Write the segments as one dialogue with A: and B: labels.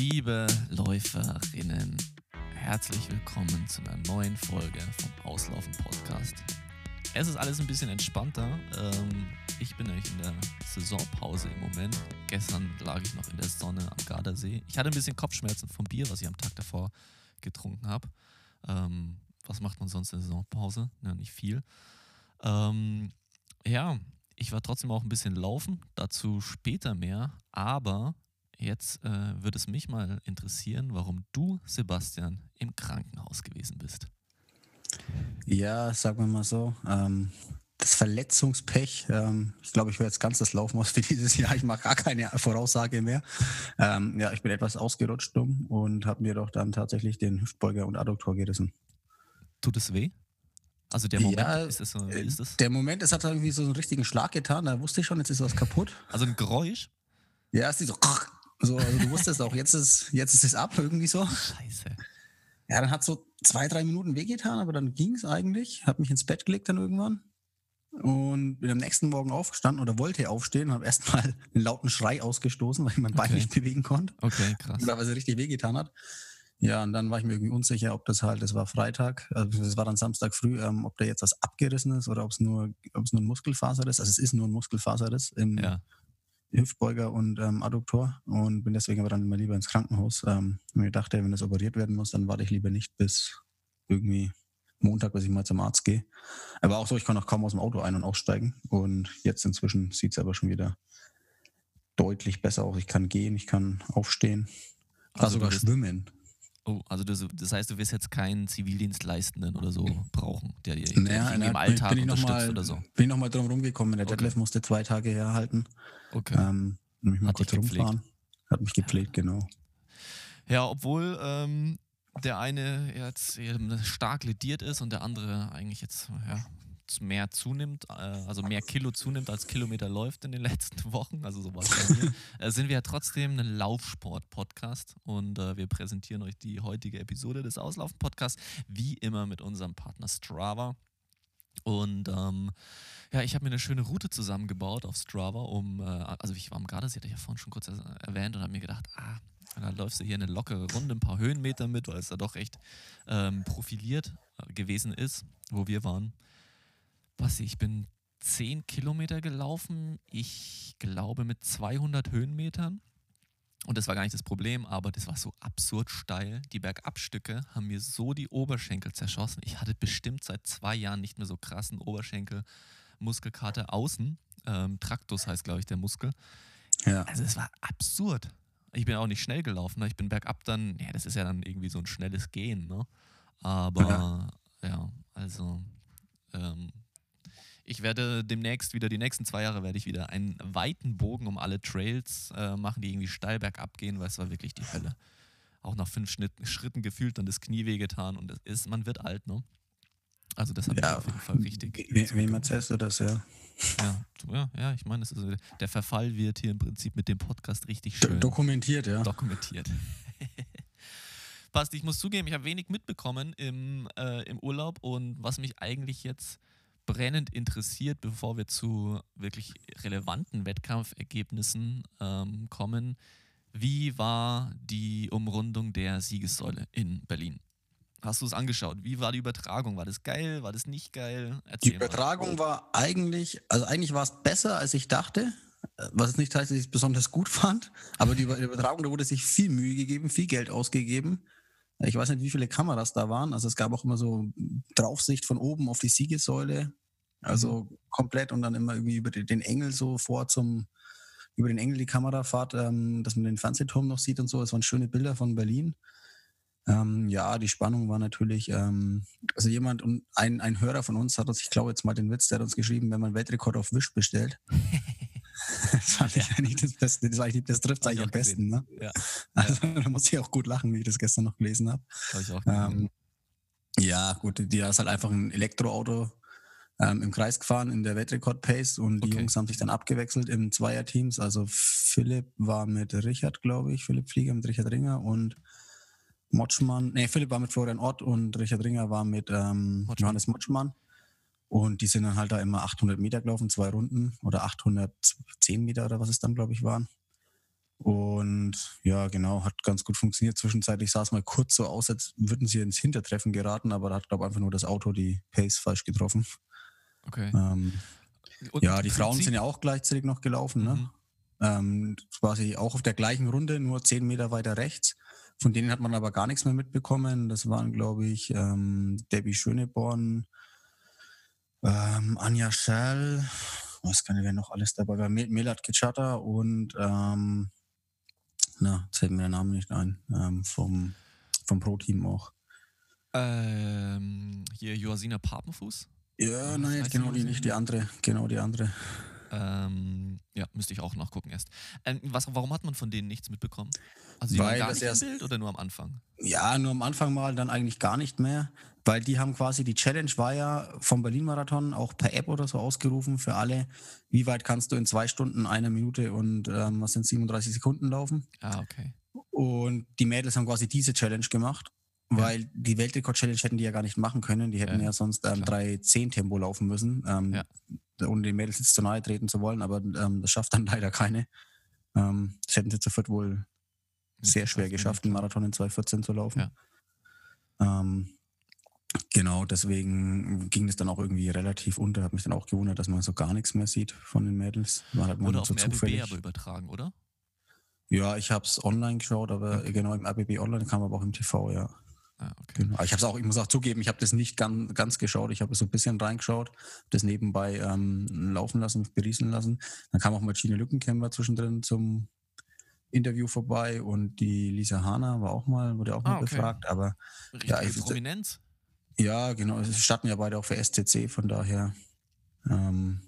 A: Liebe Läuferinnen, herzlich willkommen zu einer neuen Folge vom Auslaufen Podcast. Es ist alles ein bisschen entspannter. Ähm, ich bin nämlich in der Saisonpause im Moment. Gestern lag ich noch in der Sonne am Gardasee. Ich hatte ein bisschen Kopfschmerzen vom Bier, was ich am Tag davor getrunken habe. Ähm, was macht man sonst in der Saisonpause? Ja, nicht viel. Ähm, ja, ich war trotzdem auch ein bisschen laufen, dazu später mehr. Aber jetzt äh, würde es mich mal interessieren, warum du, Sebastian, im Krankenhaus gewesen bist.
B: Ja, sagen wir mal so. Ähm, das Verletzungspech, ähm, ich glaube, ich werde jetzt ganz das Laufen aus für dieses Jahr. Ich mache gar keine Voraussage mehr. Ähm, ja, ich bin etwas ausgerutscht dumm und habe mir doch dann tatsächlich den Hüftbeuger und Adduktor gerissen.
A: Tut es weh? Also der Moment,
B: ja,
A: ist es so, wie ist das?
B: Der Moment, es hat irgendwie so einen richtigen Schlag getan, da wusste ich schon, jetzt ist was kaputt.
A: Also ein Geräusch?
B: Ja, es ist so, so also du wusstest auch, jetzt ist, jetzt ist es ab, irgendwie so.
A: Scheiße.
B: Ja, dann hat so zwei, drei Minuten wehgetan, aber dann ging es eigentlich. Hab mich ins Bett gelegt dann irgendwann und bin am nächsten Morgen aufgestanden oder wollte aufstehen und habe erstmal einen lauten Schrei ausgestoßen, weil ich mein Bein
A: Okay.
B: nicht bewegen konnte.
A: Okay, krass.
B: Oder weil es richtig wehgetan hat. Ja, und dann war ich mir irgendwie unsicher, ob das halt, das war Freitag, also das war dann Samstag früh, ähm, ob da jetzt was abgerissen ist oder ob es nur, ob es nur ein Muskelfaser ist. Also es ist nur ein Muskelfaser ist im
A: Ja,
B: Hüftbeuger und ähm, Adduktor und bin deswegen aber dann immer lieber ins Krankenhaus. Ähm, und mir dachte, wenn das operiert werden muss, dann warte ich lieber nicht bis irgendwie Montag, bis ich mal zum Arzt gehe. Aber auch so, ich kann auch kaum aus dem Auto ein- und aussteigen. Und jetzt inzwischen sieht es aber schon wieder deutlich besser aus. Ich kann gehen, ich kann aufstehen, kann
A: Also du
B: sogar schwimmen.
A: Oh, also du, das heißt, du wirst jetzt keinen Zivildienstleistenden oder so brauchen, der dir
B: Naja,
A: im Alltag
B: bin
A: unterstützt
B: mal,
A: oder so.
B: Bin ich nochmal drum rumgekommen. Der
A: Okay.
B: Detlef musste zwei Tage herhalten.
A: Okay.
B: Ähm, mich mal
A: Hat
B: kurz
A: gepflegt.
B: rumfahren. Hat mich gepflegt, genau.
A: Ja, obwohl ähm, der eine jetzt stark lediert ist und der andere eigentlich jetzt ja, mehr zunimmt, äh, also mehr Kilo zunimmt als Kilometer läuft in den letzten Wochen, also so war es bei mir, äh, sind wir ja trotzdem ein Laufsport-Podcast und äh, wir präsentieren euch die heutige Episode des Auslaufen-Podcasts, wie immer mit unserem Partner Strava. Und ähm, ja, ich habe mir eine schöne Route zusammengebaut auf Strava, um, äh, also ich war am Gardasee, hatte ich ja vorhin schon kurz er- erwähnt und habe mir gedacht, ah, dann läufst du hier eine lockere Runde, ein paar Höhenmeter mit, weil es da doch recht ähm, profiliert äh, gewesen ist, wo wir waren. Basti, ich bin 10 Kilometer gelaufen, ich glaube mit 200 Höhenmetern. Und das war gar nicht das Problem, aber das war so absurd steil. Die Bergabstücke haben mir so die Oberschenkel zerschossen. Ich hatte bestimmt seit zwei Jahren nicht mehr so krassen Oberschenkel. Muskelkater außen. Ähm, Traktus heißt, glaube ich, der Muskel.
B: Ja.
A: Also es war absurd. Ich bin auch nicht schnell gelaufen. Ne? Ich bin bergab dann, ja, das ist ja dann irgendwie so ein schnelles Gehen, ne? Aber ja, also ähm, ich werde demnächst wieder, die nächsten zwei Jahre werde ich wieder einen weiten Bogen um alle Trails äh, machen, die irgendwie steil bergab gehen, weil es war wirklich die Hölle. Auch nach fünf Schnitt, Schritten gefühlt dann das Knie wehgetan und das ist, man wird alt, ne? Also das hat
B: Ja,
A: auf jeden Fall richtig.
B: We wem erzählst du das, ja?
A: Ja, ja, ja, ich meine, es der Verfall wird hier im Prinzip mit dem Podcast richtig schön
B: dokumentiert, ja.
A: dokumentiert. Basti, ich muss zugeben, ich habe wenig mitbekommen im, äh, im Urlaub und was mich eigentlich jetzt brennend interessiert, bevor wir zu wirklich relevanten Wettkampfergebnissen ähm, kommen, wie war die Umrundung der Siegessäule in Berlin? Hast du es angeschaut? Wie war die Übertragung? War das geil? War das nicht geil?
B: Die
A: Erzähl mal.
B: Übertragung war eigentlich, also eigentlich war es besser, als ich dachte. Was jetzt nicht heißt, dass ich es besonders gut fand, aber die Über- Übertragung, da wurde sich viel Mühe gegeben, viel Geld ausgegeben. Ich weiß nicht, wie viele Kameras da waren. Also es gab auch immer so Draufsicht von oben auf die Siegessäule. Also komplett und dann immer irgendwie über den Engel so vor zum, über den Engel die Kamerafahrt, ähm, dass man den Fernsehturm noch sieht und so. Es waren schöne Bilder von Berlin. Ähm, ja, die Spannung war natürlich, ähm, also jemand und ein, ein Hörer von uns hat uns, ich glaube jetzt mal den Witz, der hat uns geschrieben, wenn man Weltrekord auf Wisch bestellt. das fand ich eigentlich das Beste, das, eigentlich, das trifft
A: Hab ich
B: eigentlich am besten, ne?
A: Ja,
B: Also da muss ich auch gut lachen, wie ich das gestern noch gelesen habe.
A: gesehen.
B: Ähm, ja, gut, die ist halt einfach ein Elektroauto ähm, im Kreis gefahren in der Weltrekord-Pace und die
A: Okay.
B: Jungs haben sich dann abgewechselt in Zweierteams. Also Philipp war mit Richard, glaube ich, Philipp Flieger mit Richard Ringer und Motschmann, nee, Philipp war mit Florian Ott und Richard Ringer war mit ähm,
A: Motschmann.
B: Johannes Motschmann. Und die sind dann halt da immer 800 Meter gelaufen, zwei Runden oder 810 Meter oder was es dann, glaube ich, waren. Und ja, genau, hat ganz gut funktioniert. Zwischenzeitlich sah es mal kurz so aus, als würden sie ins Hintertreffen geraten, aber da hat, glaube ich, einfach nur das Auto die Pace falsch getroffen.
A: Okay.
B: Ähm, ja, die Frauen sind ja auch gleichzeitig noch gelaufen, ne?
A: Mhm.
B: Ähm, quasi auch auf der gleichen Runde, nur zehn Meter weiter rechts. Von denen hat man aber gar nichts mehr mitbekommen. Das waren, glaube ich, ähm, Debbie Schöneborn, ähm, Anja Schell, was kann ich denn noch alles dabei? war? Me- Melat Kitschata und ähm, na, jetzt fällt mir der Name nicht ein, ähm, vom, vom Pro-Team auch.
A: Ähm, hier Joasina Papenfuß.
B: Ja,
A: Was
B: nein,
A: heißt
B: genau
A: die
B: nicht, die andere, genau die andere.
A: Ähm, ja, müsste ich auch nachgucken erst. Ähm, was, warum hat man von denen nichts mitbekommen? Also die
B: Weil
A: gar
B: das
A: nicht im
B: erst-
A: Bild oder nur am Anfang?
B: Ja, nur am Anfang mal, dann eigentlich gar nicht mehr, weil die haben quasi, die Challenge war ja vom Berlin-Marathon auch per App oder so ausgerufen für alle, wie weit kannst du in zwei Stunden, einer Minute und ähm, was sind 37 Sekunden laufen.
A: Ah, okay.
B: Und die Mädels haben quasi diese Challenge gemacht, weil die Weltrekord-Challenge hätten die ja gar nicht machen können. Die hätten
A: Ja,
B: ja, sonst ähm,
A: klar.
B: 3-10 Tempo laufen müssen, ähm,
A: Ja.
B: ohne den Mädels jetzt zu nahe treten zu wollen, aber ähm, das schafft dann leider keine. Ähm, das hätten sie zu viert wohl
A: Nicht
B: sehr schwer geschafft, einen Marathon in 2,14 zu laufen.
A: Ja.
B: Ähm, genau, deswegen ging es dann auch irgendwie relativ unter. Hat mich dann auch gewundert, dass man so gar nichts mehr sieht von den Mädels. War halt
A: Wurde
B: nur
A: auf
B: so
A: dem RBB
B: zufällig.
A: aber übertragen, oder?
B: Ja, ich habe es online geschaut, aber
A: Okay.
B: genau im RBB online kam aber auch im TV, ja.
A: Ah, okay.
B: Genau. Aber Ich habe auch, ich muss auch zugeben, ich habe das nicht ganz, ganz geschaut. Ich habe so ein bisschen reingeschaut, das nebenbei ähm, laufen lassen, mich beriesen lassen. Dann kam auch Marcine Lückenkämmer zwischendrin zum Interview vorbei und die Lisa Hahner war auch mal, wurde auch
A: Ah,
B: mal
A: okay.
B: befragt. Aber
A: Richtige
B: ich-
A: Prominenz.
B: ja, genau, es starten ja beide auch für SCC, von daher ähm,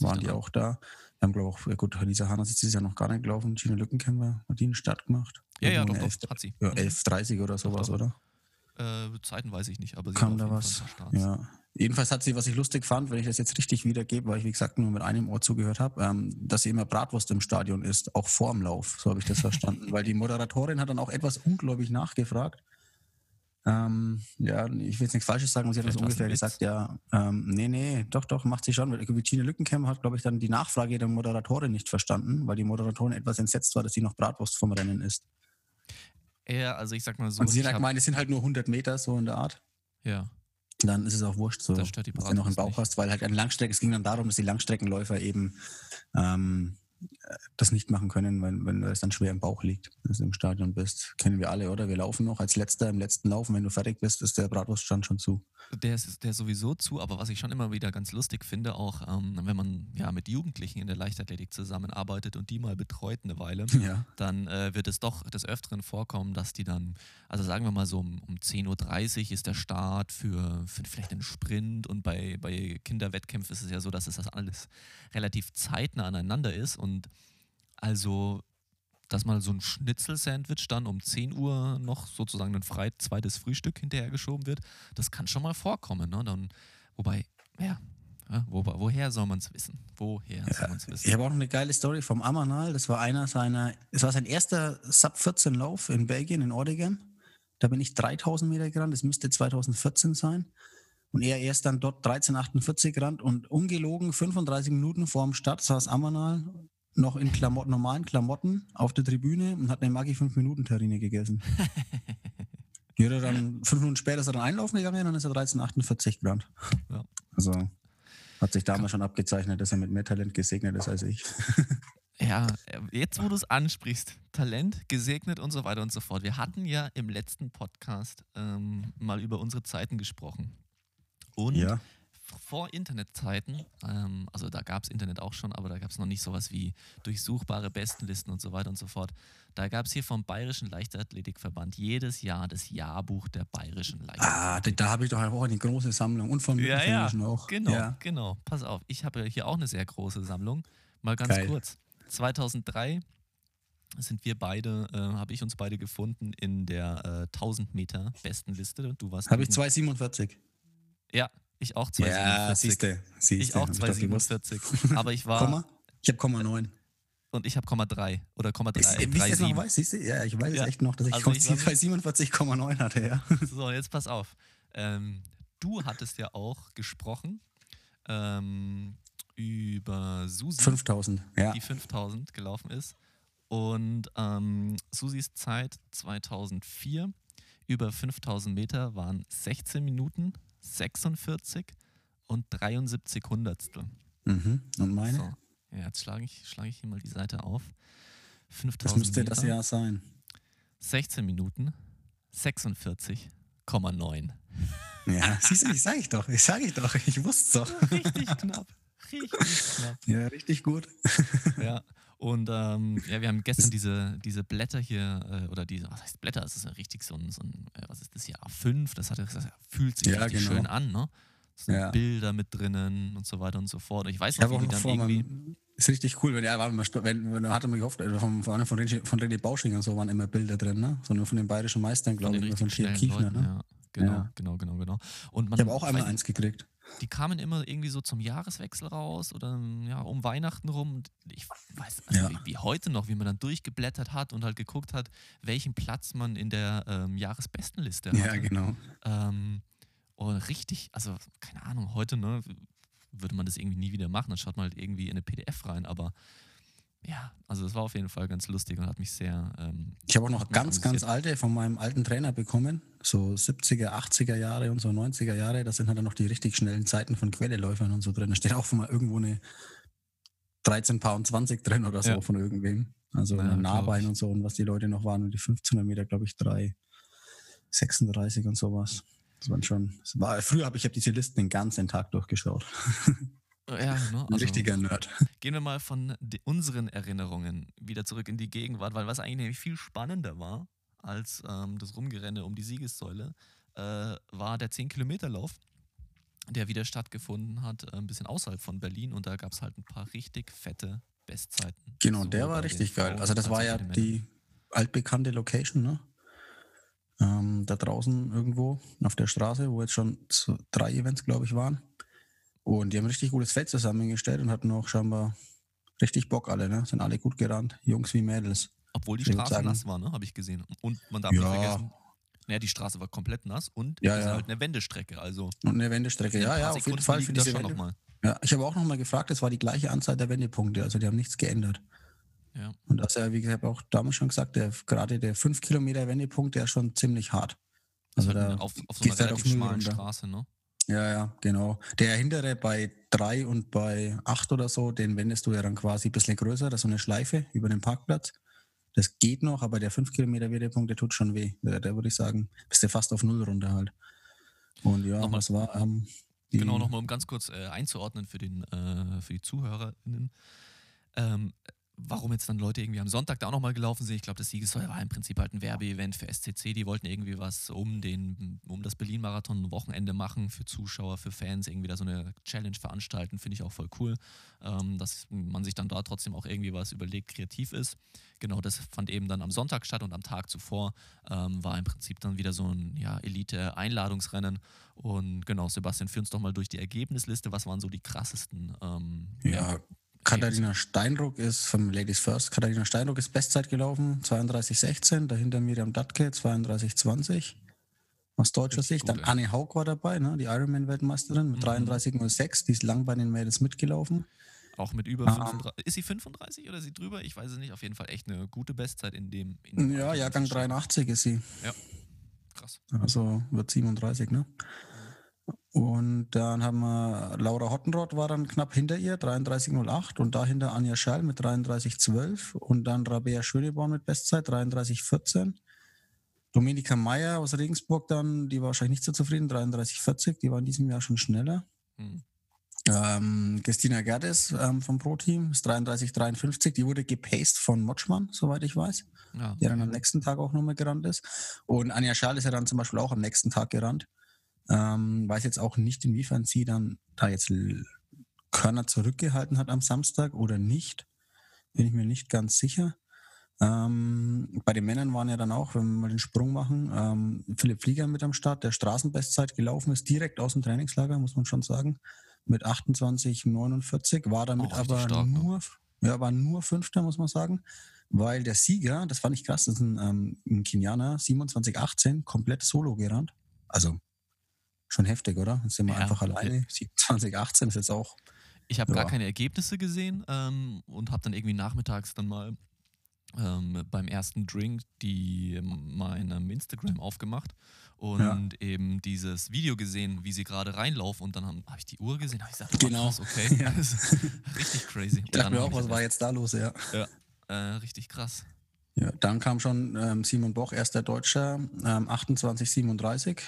B: waren die
A: an.
B: auch da. Wir haben, glaube ich, auch, ja gut, Lisa Hahner ist dieses Jahr noch gar nicht gelaufen. Gina Lückenkämmer hat die einen Start gemacht.
A: Ja, ja, doch,
B: eine
A: doch, hat sie.
B: Ja,
A: Mhm.
B: 11.30 oder sowas,
A: doch.
B: oder?
A: Äh, Zeiten weiß ich nicht, aber sie
B: Kam
A: hat
B: da was? Ja. Jedenfalls hat sie, was ich lustig fand, wenn ich das jetzt richtig wiedergebe, weil ich, wie gesagt, nur mit einem Ohr zugehört habe, ähm, dass sie immer Bratwurst im Stadion isst, auch vorm Lauf. So habe ich das verstanden. weil die Moderatorin hat dann auch etwas ungläubig nachgefragt. Ähm, ja, ich will jetzt nichts Falsches sagen, und sie hat das ungefähr gesagt, ja, ähm, nee, nee, doch, doch, macht sie schon. Weil Gina Lückenkämmer hat, glaube ich, dann die Nachfrage der Moderatorin nicht verstanden, weil die Moderatorin etwas entsetzt war, dass sie noch Bratwurst vom Rennen isst.
A: Ja, also ich sag mal so.
B: und sie
A: hab-
B: gemeint, es sind halt nur 100 Meter, so in der Art.
A: Ja,
B: dann ist es auch wurscht, so,
A: Das stört die
B: was du noch
A: Bratwurst
B: Bauch
A: nicht.
B: hast, weil halt eine Langstrecke, es ging dann darum, dass die Langstreckenläufer eben ähm, äh, das nicht machen können, wenn, wenn es dann schwer im Bauch liegt, wenn du im Stadion bist. Kennen wir alle, oder? Wir laufen noch als letzter im letzten Laufen. Wenn du fertig bist, ist der Bratwurststand schon zu.
A: der ist, der ist sowieso zu, aber was ich schon immer wieder ganz lustig finde, auch ähm, wenn man ja mit Jugendlichen in der Leichtathletik zusammenarbeitet und die mal betreut eine Weile,
B: Ja.
A: dann äh, wird es doch des Öfteren vorkommen, dass die dann, also sagen wir mal so um, um 10.30 Uhr ist der Start für, für vielleicht einen Sprint und bei, bei Kinderwettkämpfen ist es ja so, dass es das alles relativ zeitnah aneinander ist und also, dass mal so ein Schnitzel-Sandwich dann um 10 Uhr noch sozusagen ein frei zweites Frühstück hinterhergeschoben wird, das kann schon mal vorkommen. Ne? Dann, wobei, ja, ja wo, woher soll man es wissen? Woher soll man es wissen?
B: Ich habe auch noch eine geile Story vom Amanal. Das war einer seiner, es war sein erster Sub-14-Lauf in Belgien, in Oregon. Da bin ich 3000 Meter gerannt. Das müsste 2014 sein. Und er erst dann dort 1348 gerannt und ungelogen 35 Minuten vor dem Start saß Amanal noch in Klamotten, normalen Klamotten auf der Tribüne und hat eine Maggi 5-Minuten-Terrine gegessen. Die hat er dann, fünf Minuten später ist er dann einlaufen gegangen und dann ist er 1348 gerannt.
A: Ja.
B: Also hat sich damals schon abgezeichnet, dass er mit mehr Talent gesegnet ist als ich.
A: Ja, jetzt wo du es ansprichst, Talent, gesegnet und so weiter und so fort. Wir hatten ja im letzten Podcast ähm, mal über unsere Zeiten gesprochen. Und
B: Ja.
A: Vor Internetzeiten, ähm, also da gab es Internet auch schon, aber da gab es noch nicht sowas wie durchsuchbare Bestenlisten und so weiter und so fort. Da gab es hier vom Bayerischen Leichtathletikverband jedes Jahr das Jahrbuch der Bayerischen Leichtathletik.
B: Ah, da, da habe ich doch auch eine große Sammlung und von
A: Ja, ja,
B: auch.
A: Genau,
B: Ja.
A: genau. Pass auf, ich habe hier auch eine sehr große Sammlung. Mal ganz
B: Geil.
A: kurz. 2003 sind wir beide, äh, habe ich uns beide gefunden in der äh, 1000 Meter Bestenliste. Du warst
B: Habe ich
A: neben-
B: 247.
A: Ja, ich auch
B: Ja,
A: 247.
B: siehste, siehste.
A: ich auch
B: hab doch gewusst.
A: 247. Aber ich war
B: Komma? Ich habe Komma 9.
A: und ich habe Komma 3 oder Komma 3.
B: Ist, wie ich das noch weiß, siehst du? Ja, ich weiß
A: Ja.
B: echt noch, dass ich,
A: Also ich war-
B: 247,9 hatte, ja.
A: So, jetzt pass auf. Ähm, du hattest ja auch gesprochen ähm, über Susi,
B: 5000, ja.
A: die 5000 gelaufen ist. Und ähm, Susis Zeit 2004 über 5000 Meter waren 16 Minuten, 46 und 73 Hundertstel.
B: Mhm. Und meine?
A: So. Ja, jetzt schlage ich, schlage ich hier mal die Seite auf. 5000
B: Das müsste
A: Meter,
B: das Jahr sein.
A: 16 Minuten, 46,9.
B: Ja, siehst du, ich sag ich doch, ich sag ich doch, ich wusste es doch.
A: Richtig knapp. Richtig knapp.
B: Ja, richtig gut.
A: Ja. Und ähm, ja, wir haben gestern diese, diese Blätter hier, äh, oder diese, was heißt Blätter? Das ist ja richtig so ein, so ein äh, was ist das hier, A5, das, hat, das fühlt sich
B: Ja,
A: richtig
B: genau.
A: schön an, ne? Sind
B: Ja.
A: Bilder mit drinnen und so weiter und so fort. Ich weiß noch,
B: habe
A: wie die dann
B: vor,
A: irgendwie.
B: man, ist richtig cool, wenn, ja, war, man- wenn, wenn, hatte man gehofft, äh, von, von, von, René, von René Bausching und so waren immer Bilder drin, ne? So nur von den bayerischen Meistern, glaube ich, von
A: schnellen
B: Kiefner, ne?
A: ja. Genau,
B: Ja.
A: genau, genau, genau. Und man,
B: Ich habe auch einmal eins gekriegt.
A: Die kamen immer irgendwie so zum Jahreswechsel raus oder ja, um Weihnachten rum. Und ich weiß, also
B: Ja.
A: wie, wie heute noch, wie man dann durchgeblättert hat und halt geguckt hat, welchen Platz man in der ähm, Jahresbestenliste hat.
B: Ja, genau.
A: Ähm, und richtig, also keine Ahnung, heute ne, würde man das irgendwie nie wieder machen. Dann schaut man halt irgendwie in eine PDF rein. Aber ja, also es war auf jeden Fall ganz lustig und hat mich sehr. Ähm,
B: Ich habe auch noch ganz, ganz alte von meinem alten Trainer bekommen. So 70er, 80er Jahre und so 90er Jahre. Da sind halt dann noch die richtig schnellen Zeiten von Quelleläufern und so drin. Da steht auch mal irgendwo eine 13 Pound 20 drin oder so
A: Ja.
B: von irgendwem. Also
A: Ja,
B: Nahbein und so und was die Leute noch waren. Und die 15er Meter, glaube ich, 3, 36 und sowas. Das waren schon. Das war, früher habe ich hab diese Listen den ganzen Tag durchgeschaut.
A: Ja, ne? Also,
B: richtiger Nerd.
A: Gehen wir mal von unseren Erinnerungen wieder zurück in die Gegenwart, weil was eigentlich nämlich viel spannender war als ähm, das Rumgerenne um die Siegessäule, äh, war der 10-Kilometer-Lauf, der wieder stattgefunden hat, äh, ein bisschen außerhalb von Berlin und da gab es halt ein paar richtig fette Bestzeiten.
B: Genau, der war richtig geil. Also das war ja die altbekannte Location, ne? Ähm, da draußen irgendwo auf der Straße, wo jetzt schon drei Events, glaube ich, waren. Und die haben ein richtig gutes Feld zusammengestellt und hatten auch scheinbar richtig Bock alle, ne? Sind alle gut gerannt, Jungs wie Mädels.
A: Obwohl die Straße nass war, ne? habe ich gesehen. Und man darf
B: Ja.
A: nicht vergessen, naja, die Straße war komplett nass und
B: Ja,
A: es ist
B: ja.
A: halt eine Wendestrecke. Also
B: Und eine Wendestrecke. Ja, ja, auf jeden Fall für
A: das
B: diese
A: schon
B: Wende.
A: nochmal.
B: Ja, ich habe auch nochmal gefragt, es war die gleiche Anzahl der Wendepunkte, also die haben nichts geändert.
A: Ja.
B: Und das ja, wie gesagt, auch damals schon gesagt, der, gerade der 5 Kilometer Wendepunkt, der ist schon ziemlich hart.
A: Also
B: Also da
A: auf, auf so einer
B: halt
A: relativ schmalen
B: runter.
A: Straße, ne?
B: Ja, ja, genau. Der hintere bei 3 und bei 8 oder so, den wendest du ja dann quasi ein bisschen größer, das ist so eine Schleife über den Parkplatz. Das geht noch, aber der 5 Kilometer Wendepunkt, der tut schon weh. Der, der würde ich sagen, bist du fast auf Null runter halt. Und ja,
A: Nochmal-
B: was war? Ähm,
A: Genau, nochmal um ganz kurz äh, einzuordnen für, den, äh, für die ZuhörerInnen. Ähm, warum jetzt dann Leute irgendwie am Sonntag da auch nochmal gelaufen sind. Ich glaube, das Siegessäule war im Prinzip halt ein Werbeevent für SCC. Die wollten irgendwie was um, den, um das Berlin-Marathon ein Wochenende machen für Zuschauer, für Fans, irgendwie da so eine Challenge veranstalten. Finde ich auch voll cool, ähm, dass man sich dann da trotzdem auch irgendwie was überlegt, kreativ ist. Genau, das fand eben dann am Sonntag statt und am Tag zuvor ähm, war im Prinzip dann wieder so ein ja, Elite-Einladungsrennen. Und genau, Sebastian, führ uns doch mal durch die Ergebnisliste. Was waren so die krassesten? Ähm,
B: Ja, Katharina Steinruck ist vom Ladies First. Katharina Steinruck ist Bestzeit gelaufen, 32,16. Dahinter Miriam Dattke, 32,20. Aus deutscher Sicht.
A: gut,
B: Dann. Anne Haug war dabei, ne? die Ironman-Weltmeisterin mit
A: Mhm.
B: 33,06. Die ist lang bei den Mädels mitgelaufen.
A: Auch mit über
B: Ah.
A: 35. Ist sie 35 oder ist sie drüber? Ich weiß es nicht. Auf jeden Fall echt eine gute Bestzeit in dem. In dem
B: Ja. Jahrgang 83 ist sie.
A: Krass.
B: Also wird 37, ne? Und dann haben wir Laura Hottenrott war dann knapp hinter ihr, 33,08 und dahinter Anja Schall mit 33,12 und dann Rabea Schöneborn mit Bestzeit 33,14. Dominika Meyer aus Regensburg dann, die war wahrscheinlich nicht so zufrieden, 33,40, die war in diesem Jahr schon schneller.
A: Hm.
B: Ähm, Christina Gerdes ähm, vom Pro-Team ist 33,53, die wurde gepaced von Motschmann, soweit ich weiß
A: Ja.
B: der dann am nächsten Tag auch nochmal gerannt ist. Und Anja Schal ist ja dann zum Beispiel auch am nächsten Tag gerannt. Ähm, weiß jetzt auch nicht, inwiefern sie dann da jetzt Körner zurückgehalten hat am Samstag oder nicht. Bin ich mir nicht ganz sicher. Ähm, bei den Männern waren ja dann auch, wenn wir mal den Sprung machen, ähm, Philipp Flieger mit am Start, der Straßenbestzeit gelaufen ist, direkt aus dem Trainingslager, muss man schon sagen, mit 28,49, war damit
A: Auch
B: aber
A: stark, ne?
B: nur, ja, war nur Fünfter, muss man sagen weil der Sieger, das fand ich krass, das ist ein, ähm, ein Kenianer, 2718, komplett solo gerannt. Also schon heftig, oder? Jetzt sind wir
A: Ja,
B: einfach alleine. 2718 ist jetzt auch.
A: Ich habe gar
B: Ja.
A: keine Ergebnisse gesehen ähm, und habe dann irgendwie nachmittags dann mal ähm, beim ersten Drink die meinem Instagram aufgemacht und eben dieses Video gesehen, wie sie gerade reinlaufen und dann habe hab ich die Uhr gesehen, habe ich gesagt, oh,
B: Genau.
A: krass, okay,
B: Ja.
A: richtig crazy.
B: Ich dachte mir auch, was war jetzt da los, ja.
A: erst- Äh, richtig krass.
B: Ja, dann kam schon ähm, Simon Boch, erster Deutscher, ähm, 28,37.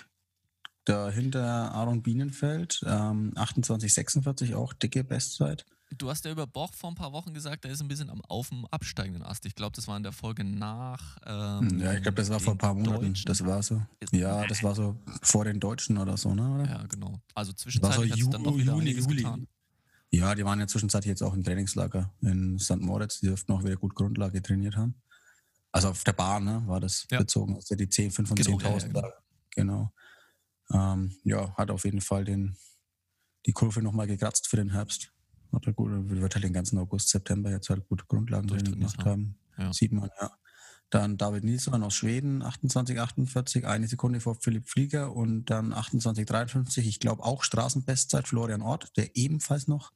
B: Dahinter Aaron Bienenfeld, ähm, 28,46, auch dicke Bestzeit.
A: Du hast ja über Boch vor ein paar Wochen gesagt, der ist ein bisschen am auf dem absteigenden Ast. Ich glaube, das war in der Folge nach. Ähm,
B: Ja, ich glaube, das war vor ein paar Monaten.
A: Deutschen.
B: Das war so. Ja, das war so vor den Deutschen oder so, ne? Oder?
A: Ja, genau. Also
B: war so
A: zwischenzeitlich hat dann doch wieder
B: Juni,
A: einiges
B: Juli.
A: getan.
B: Ja, die waren ja zwischenzeitlich jetzt auch im Trainingslager in St. Moritz. Die dürften auch wieder gut Grundlage trainiert haben. Also auf der Bahn, ne, war das
A: Ja.
B: bezogen. Also die 10, 5 und
A: Genau,
B: 10.000
A: ja, ja,
B: da. Genau. Ähm, ja, hat auf jeden Fall den, die Kurve nochmal gekratzt für den Herbst. Hat er gut, wird halt den ganzen August, September jetzt halt gut Grundlagentraining
A: Durchtrainiert
B: gemacht haben.
A: Ja.
B: Sieht man, ja. Dann David Nilsson aus Schweden, 28, 48, eine Sekunde vor Philipp Flieger und dann 28, 53, ich glaube auch Straßenbestzeit Florian Ort, der ebenfalls noch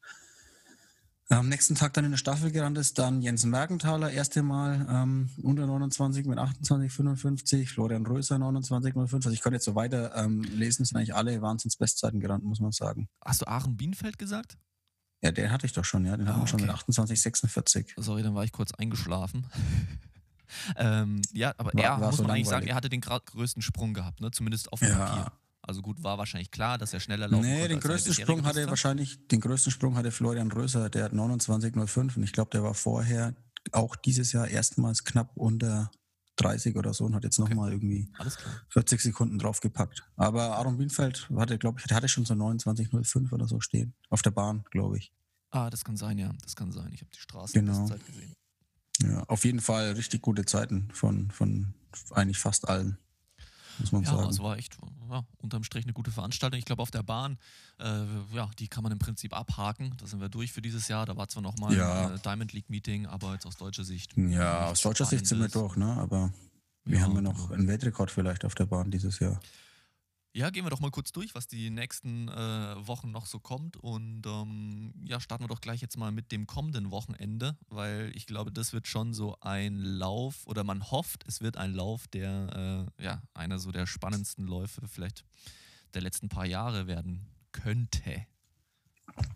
B: am nächsten Tag dann in der Staffel gerannt ist. Dann Jens Mergenthaler, erste Mal ähm, unter 29 mit 28, 55, Florian Röser 29, 05. Also ich könnte jetzt so weiter ähm, lesen, sind eigentlich alle Wahnsinns-Bestzeiten gerannt, muss man sagen.
A: Hast du Aachen Bienenfeld gesagt?
B: Ja, den hatte ich doch schon, ja, den
A: Ah,
B: hatten wir schon mit
A: okay.
B: 28, 46.
A: Sorry, dann war ich kurz eingeschlafen. ähm, ja, aber
B: War-
A: er,
B: war
A: muss
B: so
A: man eigentlich sagen,
B: langweilig.
A: er hatte den größten Sprung gehabt, ne? zumindest auf dem
B: Ja.
A: Papier. Also gut, war wahrscheinlich klar, dass er schneller laufen
B: Nee,
A: konnte.
B: den
A: als seine
B: größten Sprung hatte wahrscheinlich, den größten Sprung hatte Florian Röser, der hat 29,05 und ich glaube, der war vorher auch dieses Jahr erstmals knapp unter 30 oder so und hat jetzt
A: Okay.
B: nochmal irgendwie
A: Alles klar.
B: 40 Sekunden draufgepackt. Aber Aaron Bienfeld hatte, glaube ich, hatte schon so 29,05 oder so stehen. Auf der Bahn, glaube ich.
A: Ah, das kann sein, ja. Das kann sein. Ich habe die Straße
B: Genau.
A: Zeit gesehen.
B: Ja, auf jeden Fall richtig gute Zeiten von, von eigentlich fast allen, muss man
A: Ja,
B: sagen.
A: also war echt ja, unterm Strich eine gute Veranstaltung. Ich glaube, auf der Bahn, äh, ja, die kann man im Prinzip abhaken. Da sind wir durch für dieses Jahr. Da war zwar nochmal
B: Ja.
A: ein äh, Diamond League Meeting, aber jetzt aus deutscher Sicht.
B: ja,
A: nichts
B: aus deutscher Sicht sind wir durch, ne? Aber wir
A: Ja,
B: haben ja noch
A: genau.
B: einen Weltrekord vielleicht auf der Bahn dieses Jahr.
A: Ja, gehen wir doch mal kurz durch, was die nächsten äh, Wochen noch so kommt. Und ähm, ja, starten wir doch gleich jetzt mal mit dem kommenden Wochenende, weil ich glaube, das wird schon so ein Lauf oder man hofft, es wird ein Lauf, der äh, ja einer so der spannendsten Läufe vielleicht der letzten paar Jahre werden könnte.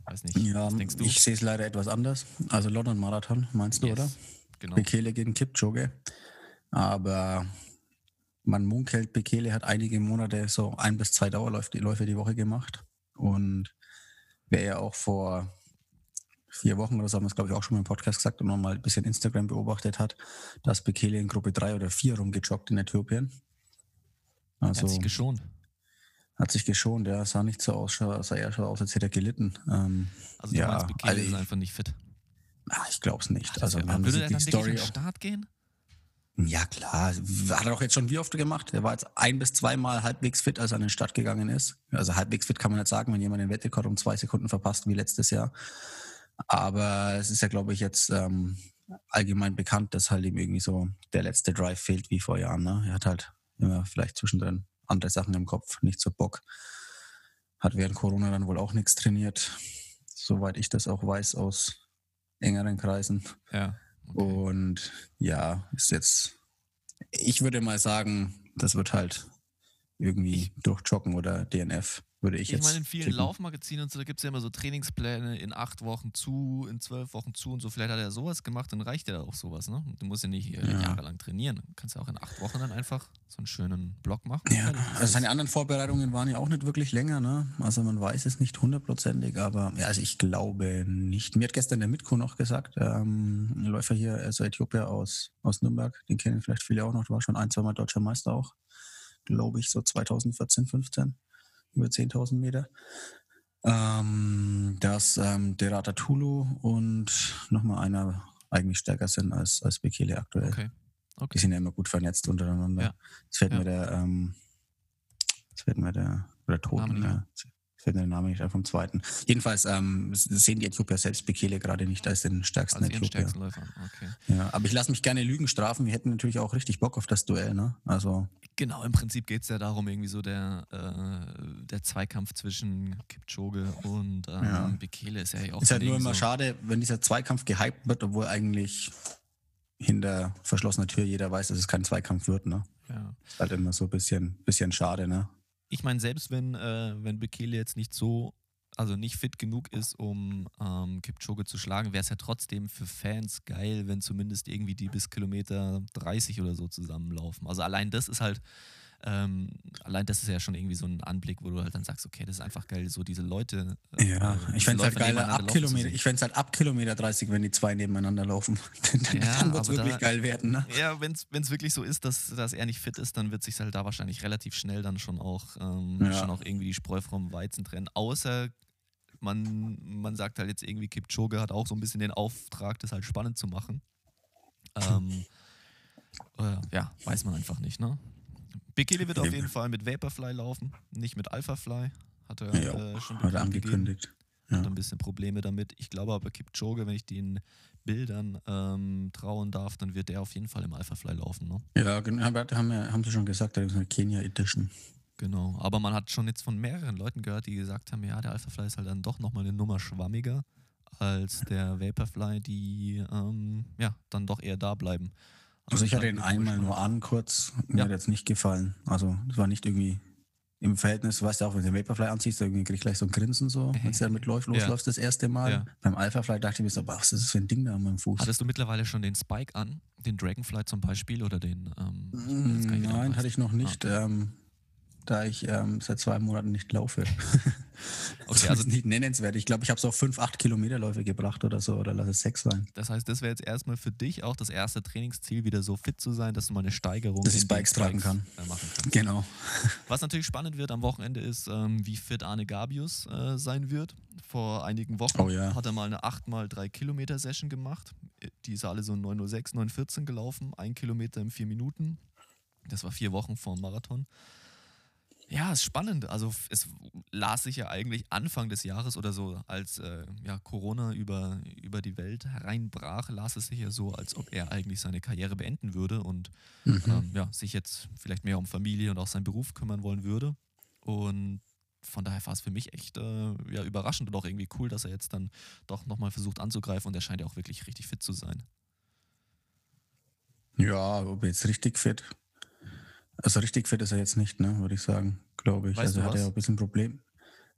A: Weiß nicht,
B: Ja,
A: was denkst du?
B: ich sehe es leider etwas anders. Also London Marathon, meinst du,
A: Yes,
B: oder?
A: Genau.
B: Bekele gegen Kipchoge. Aber man munkelt, Bekele hat einige Monate so ein bis zwei Dauerläufe Läufe die Woche gemacht. Und wer ja auch vor vier Wochen oder so haben wir es, glaube ich, auch schon mal im Podcast gesagt und nochmal ein bisschen Instagram beobachtet hat, dass Bekele in Gruppe 3 oder 4 rumgejoggt in Äthiopien. Also
A: hat sich geschont.
B: hat sich geschont, ja, sah nicht so aus, sah sah eher so aus, als hätte er gelitten. Ähm,
A: Also du
B: ja,
A: meinst, Bekele
B: also
A: ist
B: ich-
A: einfach nicht fit.
B: ah, ich glaube es nicht.
A: Ach,
B: also wir haben
A: würde
B: die
A: er an
B: Story
A: den
B: auch
A: Start gehen?
B: Ja, klar. Hat er doch jetzt schon wie oft gemacht? Er war jetzt ein bis zweimal halbwegs fit, als er an den Start gegangen ist. Also halbwegs fit kann man nicht sagen, wenn jemand den Weltrekord um zwei Sekunden verpasst, wie letztes Jahr. Aber es ist ja, glaube ich, jetzt ähm, allgemein bekannt, dass halt ihm irgendwie so der letzte Drive fehlt wie vor Jahren. Ne? Er hat halt immer vielleicht zwischendrin andere Sachen im Kopf, nicht so Bock. Hat während Corona dann wohl auch nichts trainiert, soweit ich das auch weiß aus engeren Kreisen.
A: Ja. Okay.
B: Und ja, ist jetzt, ich würde mal sagen, das wird halt irgendwie durch Joggen oder DNF, würde ich,
A: Ich
B: jetzt.
A: meine, in vielen
B: tippen.
A: Laufmagazinen und so, da gibt es ja immer so Trainingspläne in acht Wochen zu, in zwölf Wochen zu und so. Vielleicht hat er sowas gemacht, dann reicht ja auch sowas, ne? Du musst ja nicht äh,
B: Ja.
A: jahrelang trainieren. Du kannst ja auch in acht Wochen dann einfach so einen schönen Block machen.
B: Ja, also seine anderen Vorbereitungen waren ja auch nicht wirklich länger, ne? Also man weiß es nicht hundertprozentig, aber ja, also ich glaube nicht. Mir hat gestern der Mitko noch gesagt, ähm, ein Läufer hier, also Äthiopier aus, aus Nürnberg, den kennen vielleicht viele auch noch, war schon ein, zweimal deutscher Meister auch, glaube ich, so 2014, 15, über 10.000 Meter. Ähm, dass ähm, Derata Tulu und nochmal einer eigentlich stärker sind als, als Bekele aktuell.
A: Okay.
B: Die
A: Okay.
B: sind ja immer gut vernetzt untereinander.
A: Ja.
B: Jetzt fällt
A: Ja.
B: mir der, ähm, jetzt fällt mir der, oder Toten. Jetzt fällt mir der Name nicht ein vom zweiten. Jedenfalls ähm, sehen die Äthiopier selbst Bekele gerade nicht als den stärksten
A: ihren
B: Äthiopier.
A: stärksten. Okay.
B: Ja, aber ich lasse mich gerne Lügen strafen. Wir hätten natürlich auch richtig Bock auf das Duell, ne? Also,
A: Genau, im Prinzip geht es ja darum, irgendwie so der, äh, der Zweikampf zwischen Kipchoge und ähm,
B: Ja.
A: Bekele ist ja auch
B: ist halt nur immer
A: so,
B: schade, wenn dieser Zweikampf gehypt wird, obwohl eigentlich hinter verschlossener Tür jeder weiß, dass es kein Zweikampf wird. Ne?
A: Ja.
B: Ist halt immer so ein bisschen, bisschen schade. Ne?
A: Ich meine, selbst wenn, äh, wenn Bekele jetzt nicht so, also nicht fit genug ist, um ähm, Kipchoge zu schlagen, wäre es ja trotzdem für Fans geil, wenn zumindest irgendwie die bis Kilometer 30 oder so zusammenlaufen. Also allein das ist halt, ähm, allein das ist ja schon irgendwie so ein Anblick, wo du halt dann sagst, okay, das ist einfach geil, so diese Leute.
B: äh, ja, ich fände es halt geil ab Kilometer. Ich fände halt ab Kilometer 30, wenn die zwei nebeneinander laufen. dann
A: Ja,
B: dann wird es wirklich
A: da-
B: geil werden. Ne?
A: Ja, wenn es wirklich so ist, dass, dass er nicht fit ist, dann wird sich halt da wahrscheinlich relativ schnell dann schon auch, ähm,
B: Ja.
A: schon auch irgendwie die Spreu vom Weizen trennen. Außer man, man sagt halt jetzt irgendwie, Kipchoge hat auch so ein bisschen den Auftrag, das halt spannend zu machen. Ähm, äh, ja, weiß man einfach nicht, ne? Bekele wird auf jeden Fall mit Vaporfly laufen, nicht mit Alphafly. Hat er
B: Ja,
A: äh, schon
B: hat er angekündigt. Ja.
A: hat ein bisschen Probleme damit. Ich glaube aber Kipchoge, wenn ich den Bildern ähm, trauen darf, dann wird der auf jeden Fall im Alphafly laufen. Ne?
B: Ja, genau, haben, haben sie schon gesagt, da ist eine Kenia Edition.
A: Genau. Aber man hat schon jetzt von mehreren Leuten gehört, die gesagt haben, ja, der Alphafly ist halt dann doch nochmal eine Nummer schwammiger als der Vaporfly, die ähm, ja dann doch eher da bleiben.
B: Also ich hatte ihn
A: dann-
B: einmal nur an, kurz. Mir
A: Ja.
B: hat jetzt nicht gefallen. Also es war nicht irgendwie im Verhältnis, du weißt ja auch, wenn du den Vaporfly anziehst, da irgendwie krieg ich gleich so ein Grinsen so, wenn du damit läuft,
A: Ja.
B: losläufst das erste Mal.
A: Ja.
B: Beim Alphafly dachte ich mir so, boah, was ist das für ein Ding da an meinem Fuß?
A: Hattest du mittlerweile schon den Spike an, den Dragonfly zum Beispiel oder den? Ähm,
B: Nein, hatte ich noch nicht,
A: Ah,
B: ähm, da ich ähm, seit zwei Monaten nicht laufe.
A: Okay,
B: das
A: also
B: ist nicht nennenswert. Ich glaube, ich habe so auf fünf, acht Kilometerläufe gebracht oder so, oder lass es sechs sein.
A: Das heißt, das wäre jetzt erstmal für dich auch das erste Trainingsziel, wieder so fit zu sein, dass du mal eine Steigerung
B: Dass ich Spikes tragen kann.
A: äh, machen kannst.
B: Genau.
A: Was natürlich spannend wird am Wochenende ist, ähm, wie fit Arne Gabius äh, sein wird. Vor einigen Wochen
B: Oh ja.
A: hat er mal eine 8x3 Kilometer Session gemacht. Die ist alle so 9.06, 9.14 gelaufen. Ein Kilometer in vier Minuten. Das war vier Wochen vor dem Marathon. Ja, ist spannend. Also es las sich ja eigentlich Anfang des Jahres oder so, als äh, ja, Corona über, über die Welt hereinbrach, las es sich ja so, als ob er eigentlich seine Karriere beenden würde und
B: Mhm.
A: ähm, ja, sich jetzt vielleicht mehr um Familie und auch seinen Beruf kümmern wollen würde. Und von daher war es für mich echt äh, ja, überraschend und auch irgendwie cool, dass er jetzt dann doch nochmal versucht anzugreifen und er scheint ja auch wirklich richtig fit zu sein.
B: Ja, ob jetzt richtig fit. Also richtig fit ist er jetzt nicht, ne, würde ich sagen, glaube ich.
A: Weißt
B: also
A: du
B: er ja auch ein bisschen Problem.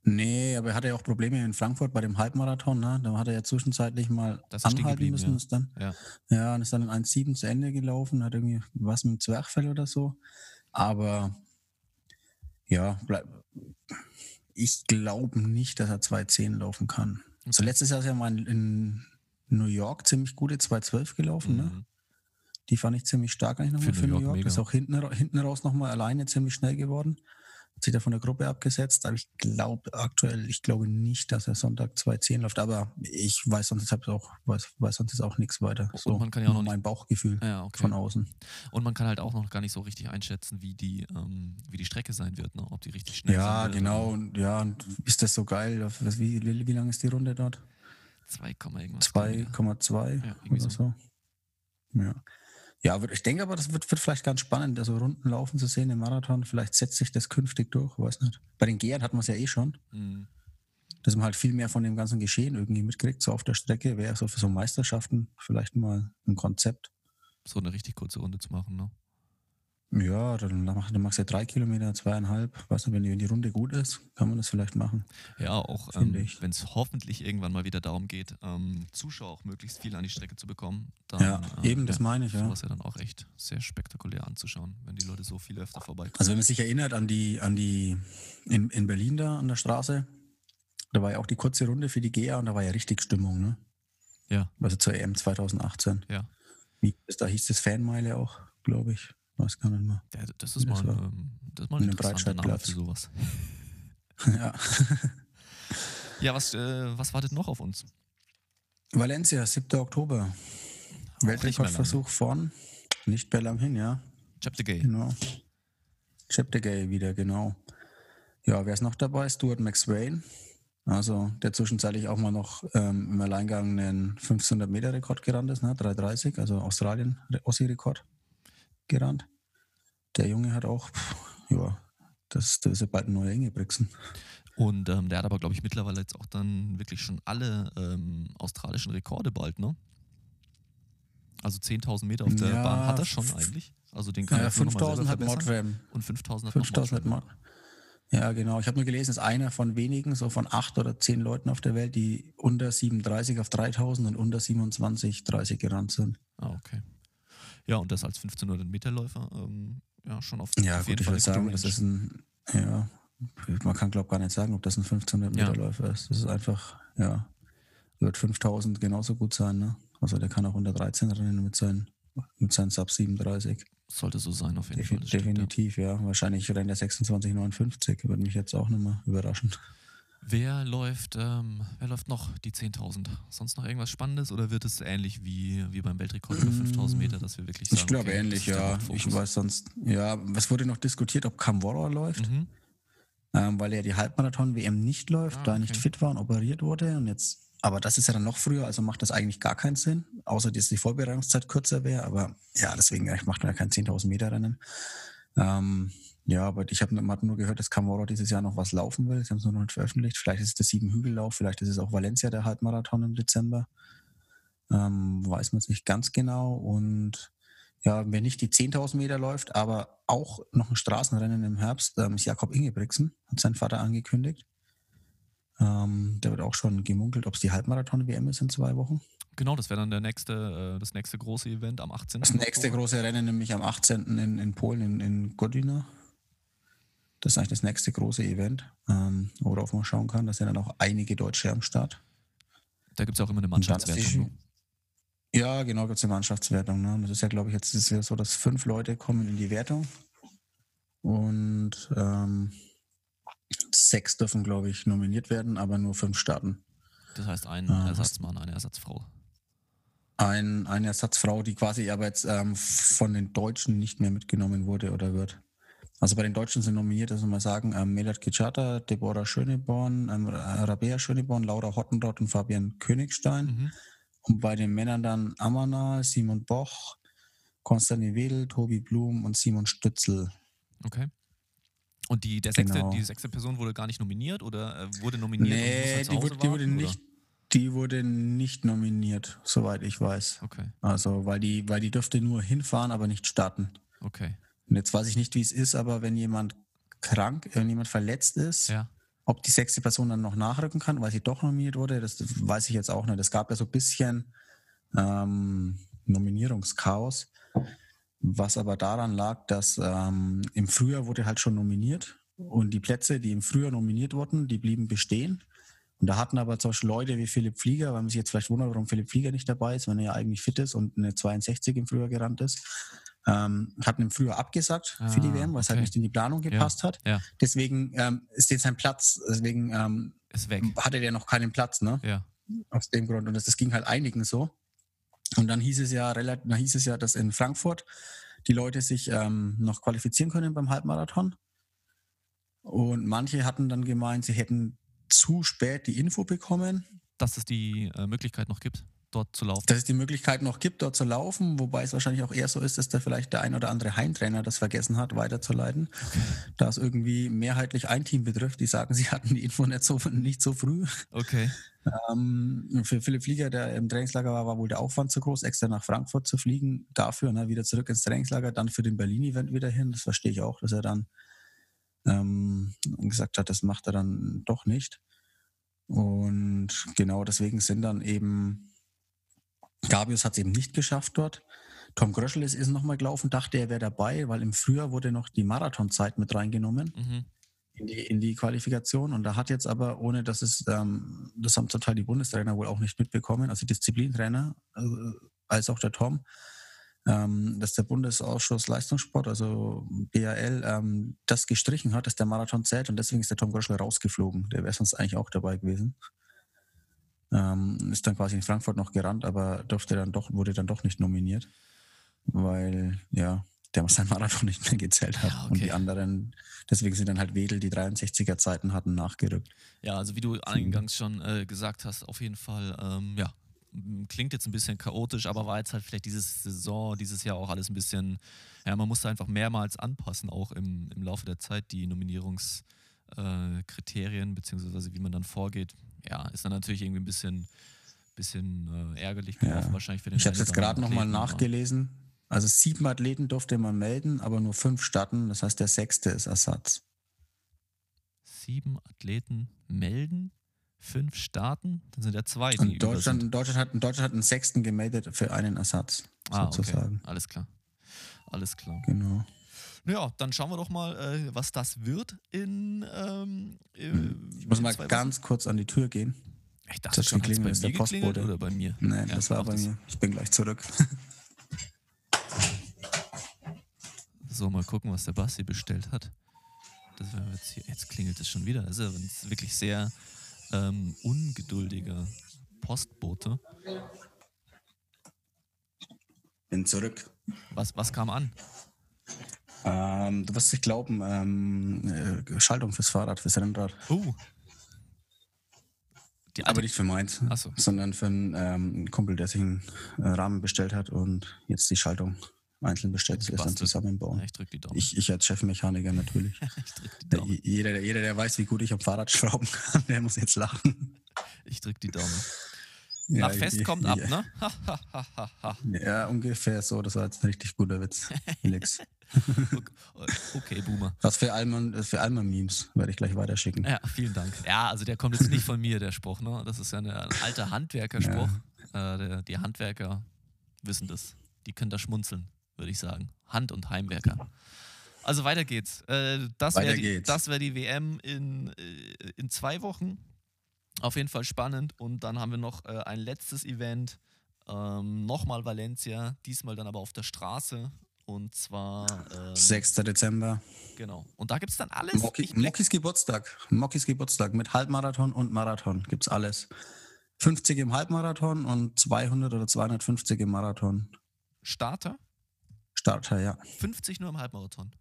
B: Nee, aber er hatte ja auch Probleme in Frankfurt bei dem Halbmarathon, ne? Da hat er ja zwischenzeitlich mal
A: Da ist stehen
B: anhalten müssen.
A: ja.
B: Ist dann,
A: Ja.
B: ja, und ist dann in 1,7 zu Ende gelaufen, hat irgendwie was mit dem Zwerchfell oder so. Aber ja, bleib, ich glaube nicht, dass er 2,10 laufen kann. Also
A: Okay.
B: letztes Jahr ist er mal in, in New York ziemlich gute 2,12 gelaufen, ne? Die fand ich ziemlich stark eigentlich nochmal
A: Für
B: für,
A: New York
B: York. Ist auch hinten, hinten raus nochmal alleine ziemlich schnell geworden. Hat sich da von der Gruppe abgesetzt. Aber ich glaube aktuell, ich glaube nicht, dass er Sonntag 2.10 läuft. Aber ich weiß sonst jetzt auch, weiß, weiß sonst jetzt auch nichts weiter.
A: Und
B: So
A: man kann ja auch noch
B: mein Bauchgefühl
A: Ja, okay.
B: von außen.
A: Und man kann halt auch noch gar nicht so richtig einschätzen, wie die, ähm, wie die Strecke sein wird, ne? ob die richtig schnell
B: Ja, genau. Und ja, und ist das so geil? Wie, wie, wie lang ist die Runde dort?
A: 2, irgendwas. Kilometer.
B: 2,2
A: Ja, irgendwie
B: oder so. Ja. Ja, ich denke aber, das wird, wird vielleicht ganz spannend, also Runden laufen zu sehen im Marathon. Vielleicht setzt sich das künftig durch, weiß nicht. Bei den Gehern hat man es ja eh schon,
A: Mhm.
B: dass man halt viel mehr von dem ganzen Geschehen irgendwie mitkriegt, so auf der Strecke. Wäre so für so Meisterschaften vielleicht mal ein Konzept.
A: So eine richtig kurze Runde zu machen. Ne?
B: Ja, dann, mach, dann machst du ja drei Kilometer, zweieinhalb. Weiß nicht, wenn die, wenn die Runde gut ist, kann man das vielleicht machen.
A: Ja, auch ähm, wenn es hoffentlich irgendwann mal wieder darum geht, ähm, Zuschauer auch möglichst viel an die Strecke zu bekommen. Dann,
B: Ja,
A: ähm,
B: eben, das meine ich, ja.
A: Sowas ja dann auch echt sehr spektakulär anzuschauen, wenn die Leute so viel öfter vorbeikommen.
B: Also wenn man sich erinnert an die, an die in, in Berlin da an der Straße, da war ja auch die kurze Runde für die GA und da war ja richtig Stimmung, ne?
A: Ja,
B: Also zur EM 2018.
A: ja.
B: Wie, da hieß das Fanmeile auch, glaube ich. Weiß gar nicht mehr.
A: Der, das ist
B: Das
A: mal,
B: war
A: ähm, das ist mal ein interessanter Name für sowas.
B: ja.
A: Ja, was, äh, was wartet noch auf uns?
B: Valencia, 7. Oktober. Weltrekordversuch von nicht mehr lang hin, ja.
A: Chapter Gay.
B: Genau. Cheptegei wieder, genau. Ja, wer ist noch dabei? Stuart McSwain. Also, der zwischenzeitlich auch mal noch ähm, im Alleingang einen 1500-Meter-Rekord gerannt ist, ne? 3,30, also Australien, Ossi-Rekord gerannt. Der Junge hat auch, pff, ja, das, das ist ja bald ein neuer Ingebrigtsen.
A: Und ähm, der hat aber, glaube ich, mittlerweile jetzt auch dann wirklich schon alle ähm, australischen Rekorde bald, ne? Also 10.000 Meter auf der
B: Ja,
A: Bahn hat er schon eigentlich. Also den kann
B: Ja,
A: er jetzt nur noch mal
B: 5000 hat. Modram.
A: Und 5.000 hat
B: 5000
A: noch
B: hat Mod. Ja, genau. Ich habe nur gelesen, ist einer von wenigen, so von acht oder zehn Leuten auf der Welt, die unter 37 auf 3000 und unter 27 30 gerannt sind.
A: Ah, okay. Ja, und das als 1500 Meter Läufer, ähm, ja, schon auf,
B: Ja,
A: auf
B: gut, ich
A: Fall
B: würde
A: eine
B: sagen,
A: gute
B: das ist ein, ja, man kann glaube gar nicht sagen, ob das ein 1500
A: Ja.
B: Meter Läufer ist. Das ist einfach, ja, wird 5000 genauso gut sein, ne? Also der kann auch unter 13 rennen mit seinen, mit seinen Sub 37.
A: Sollte so sein, auf jeden
B: Defi
A: Fall. das stimmt, ja.
B: definitiv, ja. Wahrscheinlich rennt er 26,59. Würde mich jetzt auch nicht mehr überraschen.
A: Wer läuft, ähm, wer läuft noch die 10.000? Sonst noch irgendwas Spannendes oder wird es ähnlich wie, wie beim Weltrekord über 5.000 Meter, dass wir wirklich sagen,
B: Ich glaube
A: okay,
B: ähnlich, ja. Ich weiß sonst, ja, es wurde noch diskutiert, ob Camvorra läuft,
A: Mhm.
B: ähm, weil er die Halbmarathon-WM nicht läuft,
A: Ah,
B: da er
A: okay.
B: nicht fit war und operiert wurde. Und jetzt, aber das ist ja dann noch früher, also macht das eigentlich gar keinen Sinn, außer dass die Vorbereitungszeit kürzer wäre. Aber ja, deswegen macht man ja kein 10.000 Meter Rennen. Ähm, ja, aber ich habe nur, nur gehört, dass Camorra dieses Jahr noch was laufen will. Sie haben es nur noch nicht veröffentlicht. Vielleicht ist es der Siebenhügellauf, vielleicht ist es auch Valencia, der Halbmarathon im Dezember. Ähm, weiß man es nicht ganz genau. Und ja, wer nicht die 10.000 Meter läuft, aber auch noch ein Straßenrennen im Herbst, ähm, ist Jakob Ingebrigtsen, hat sein Vater angekündigt. Ähm, der wird auch schon gemunkelt, ob es die Halbmarathon-WM ist in zwei Wochen.
A: Genau, das wäre dann der nächste, äh, das nächste große Event am 18.
B: Das nächste große Rennen nämlich am 18. in, in Polen, in, in Godina. Das ist eigentlich das nächste große Event, ähm, worauf man schauen kann. Da sind dann auch einige Deutsche am Start.
A: Da gibt es auch immer eine Mannschaftswertung. ne?
B: Ja, genau, gibt es eine Mannschaftswertung. Ne? Das ist ja, glaube ich, jetzt ist es ja so, dass fünf Leute kommen in die Wertung. Und ähm, sechs dürfen, glaube ich, nominiert werden, aber nur fünf starten.
A: Das heißt, ein
B: was-
A: Ersatzmann, eine Ersatzfrau.
B: Ein, eine Ersatzfrau, die quasi aber jetzt ähm, von den Deutschen nicht mehr mitgenommen wurde oder wird. Also bei den Deutschen sind nominiert, das muss man sagen, ähm, Melat Kicchata, Deborah Schöneborn, ähm, Rabea Schöneborn, Laura Hottenrott und Fabian Königstein.
A: Mhm.
B: Und bei den Männern dann Amana, Simon Boch, Konstantin Wedel, Tobi Blum und Simon Stützel.
A: Okay. Und die, der sechste,
B: Genau.
A: die sechste Person wurde gar nicht nominiert oder äh, wurde nominiert
B: Nee, die wurde, die, wurde
A: warten,
B: nicht, die wurde nicht nominiert, soweit ich weiß.
A: Okay,
B: Also, weil die, weil die dürfte nur hinfahren, aber nicht starten.
A: okay.
B: Und jetzt weiß ich nicht, wie es ist, aber wenn jemand krank, wenn jemand verletzt ist,
A: Ja.
B: ob die sechste Person dann noch nachrücken kann, weil sie doch nominiert wurde, das weiß ich jetzt auch nicht. Es gab ja so ein bisschen ähm, Nominierungschaos, was aber daran lag, dass ähm, im Frühjahr wurde halt schon nominiert und die Plätze, die im Frühjahr nominiert wurden, die blieben bestehen. Und da hatten aber zum Beispiel Leute wie Philipp Flieger, weil man sich jetzt vielleicht wundert, warum Philipp Flieger nicht dabei ist, wenn er ja eigentlich fit ist und eine 62 im Frühjahr gerannt ist, ähm, hatten im Frühjahr abgesagt für die
A: Ah,
B: WM, weil es halt
A: okay.
B: nicht in die Planung gepasst hat.
A: Ja,
B: Deswegen ähm, ist jetzt sein Platz, deswegen ähm, hatte der noch keinen Platz, ne?
A: Ja.
B: Aus dem Grund. Und das, das ging halt einigen so. Und dann hieß es ja relativ, dann hieß es ja, dass in Frankfurt die Leute sich ähm, noch qualifizieren können beim Halbmarathon. Und manche hatten dann gemeint, sie hätten zu spät die Info bekommen,
A: Dass es die äh, Möglichkeit noch gibt, dort zu laufen.
B: dass es die Möglichkeit noch gibt, dort zu laufen, wobei es wahrscheinlich auch eher so ist, dass da vielleicht der ein oder andere Heimtrainer das vergessen hat, weiterzuleiten. Da es irgendwie mehrheitlich ein Team betrifft, die sagen, sie hatten die Info nicht so, nicht so früh.
A: Okay.
B: Ähm, für Philipp Flieger, der im Trainingslager war, war wohl der Aufwand zu groß, extra nach Frankfurt zu fliegen. Dafür ne, wieder zurück ins Trainingslager, dann für den Berlin-Event wieder hin. Das verstehe ich auch, dass er dann ähm, gesagt hat, das macht er dann doch nicht. Und genau deswegen sind dann eben, Gabius hat es eben nicht geschafft dort. Tom Gröschel ist, ist nochmal gelaufen, dachte, er wäre dabei, weil im Frühjahr wurde noch die Marathonzeit mit reingenommen
A: Mhm.
B: in die, in die Qualifikation. Und da hat jetzt aber, ohne dass es, ähm, das haben zum Teil die Bundestrainer wohl auch nicht mitbekommen, also die Disziplintrainer, äh, als auch der Tom, ähm, dass der Bundesausschuss Leistungssport, also BAL, ähm, das gestrichen hat, dass der Marathon zählt und deswegen ist der Tom Gröschel rausgeflogen. Der wäre sonst eigentlich auch dabei gewesen. Ähm, ist dann quasi in Frankfurt noch gerannt, aber durfte dann doch, wurde dann doch nicht nominiert, weil ja, der sein Marathon nicht mehr gezählt hat.
A: Ja,
B: Und
A: okay.
B: die anderen, deswegen sind dann halt Wedel, die 63er Zeiten hatten, nachgerückt.
A: Ja, also wie du eingangs schon äh, gesagt hast, auf jeden Fall, ähm, ja, klingt jetzt ein bisschen chaotisch, aber war jetzt halt vielleicht dieses Saison, dieses Jahr auch alles ein bisschen, ja, man musste einfach mehrmals anpassen, auch im, im Laufe der Zeit, die Nominierungskriterien, äh, beziehungsweise wie man dann vorgeht. Ja, ist dann natürlich irgendwie ein bisschen bisschen äh, ärgerlich
B: Ja.
A: gelaufen, wahrscheinlich für den
B: Ich habe es jetzt gerade nochmal nachgelesen. Also sieben Athleten durfte man melden, aber nur fünf starten. Das heißt, der sechste ist Ersatz.
A: Sieben Athleten melden, fünf starten, dann sind ja zwei, die
B: Und Deutschland,
A: sind.
B: Deutschland, hat, Deutschland hat einen sechsten gemeldet für einen Ersatz,
A: Ah, okay.
B: sozusagen.
A: Alles klar. Alles klar.
B: Genau.
A: Ja, dann schauen wir doch mal, äh, was das wird in. Ähm, äh,
B: Ich muss mal
A: zwei Wochen.
B: ganz kurz an die Tür gehen.
A: Ich dachte
B: das
A: schon,
B: klingelt,
A: bei
B: ist der Postbote.
A: oder bei mir?
B: Nein,
A: Ja,
B: das war bei
A: das.
B: mir. Ich bin gleich zurück.
A: So, mal gucken, was der Basti bestellt hat. Das jetzt, hier, jetzt klingelt es schon wieder. Das ist ja wirklich sehr ähm, ungeduldiger Postbote.
B: Bin zurück.
A: Was, was kam an?
B: Ähm, du wirst nicht glauben, ähm, äh, Schaltung fürs Fahrrad, fürs Rennrad.
A: Die
B: Aber nicht für meins,
A: so.
B: sondern für einen ähm, Kumpel, der sich einen äh, Rahmen bestellt hat und jetzt die Schaltung einzeln bestellt, das dann zusammenbauen.
A: Ja, ich drück die Daumen.
B: Ich, ich als Chefmechaniker natürlich.
A: ich drück die Daumen.
B: jeder, jeder, der weiß, wie gut ich am Fahrrad schrauben kann, der muss jetzt lachen.
A: Ich drück die Daumen.
B: Ja,
A: Nach Fest kommt
B: ich-
A: ab, ne?
B: Ja, ungefähr so. Das war jetzt ein richtig guter Witz, Felix.
A: Okay, Boomer.
B: Was für Alman-Memes werde ich gleich weiterschicken.
A: Ja, vielen Dank. Ja, also der kommt jetzt nicht von mir, der Spruch, ne? Das ist ja eine, ein alter Handwerkerspruch. Äh, der, die Handwerker wissen das. Die können da schmunzeln, würde ich sagen. Hand- und Heimwerker. Also weiter geht's. Äh, das
B: Weiter
A: wäre die,
B: geht's.
A: das wär die WM in, äh, in zwei Wochen. Auf jeden Fall spannend. Und dann haben wir noch äh, ein letztes Event. Ähm, Nochmal Valencia, diesmal dann aber auf der Straße. Und zwar, ähm,
B: 6. Dezember.
A: genau. Und da gibt es dann alles. Blick-
B: Mokis Geburtstag. Mokis Geburtstag mit Halbmarathon und Marathon. Gibt's alles. 50 im Halbmarathon und 200 oder 250 im Marathon.
A: Starter,
B: Starter, ja.
A: 50 nur im Halbmarathon.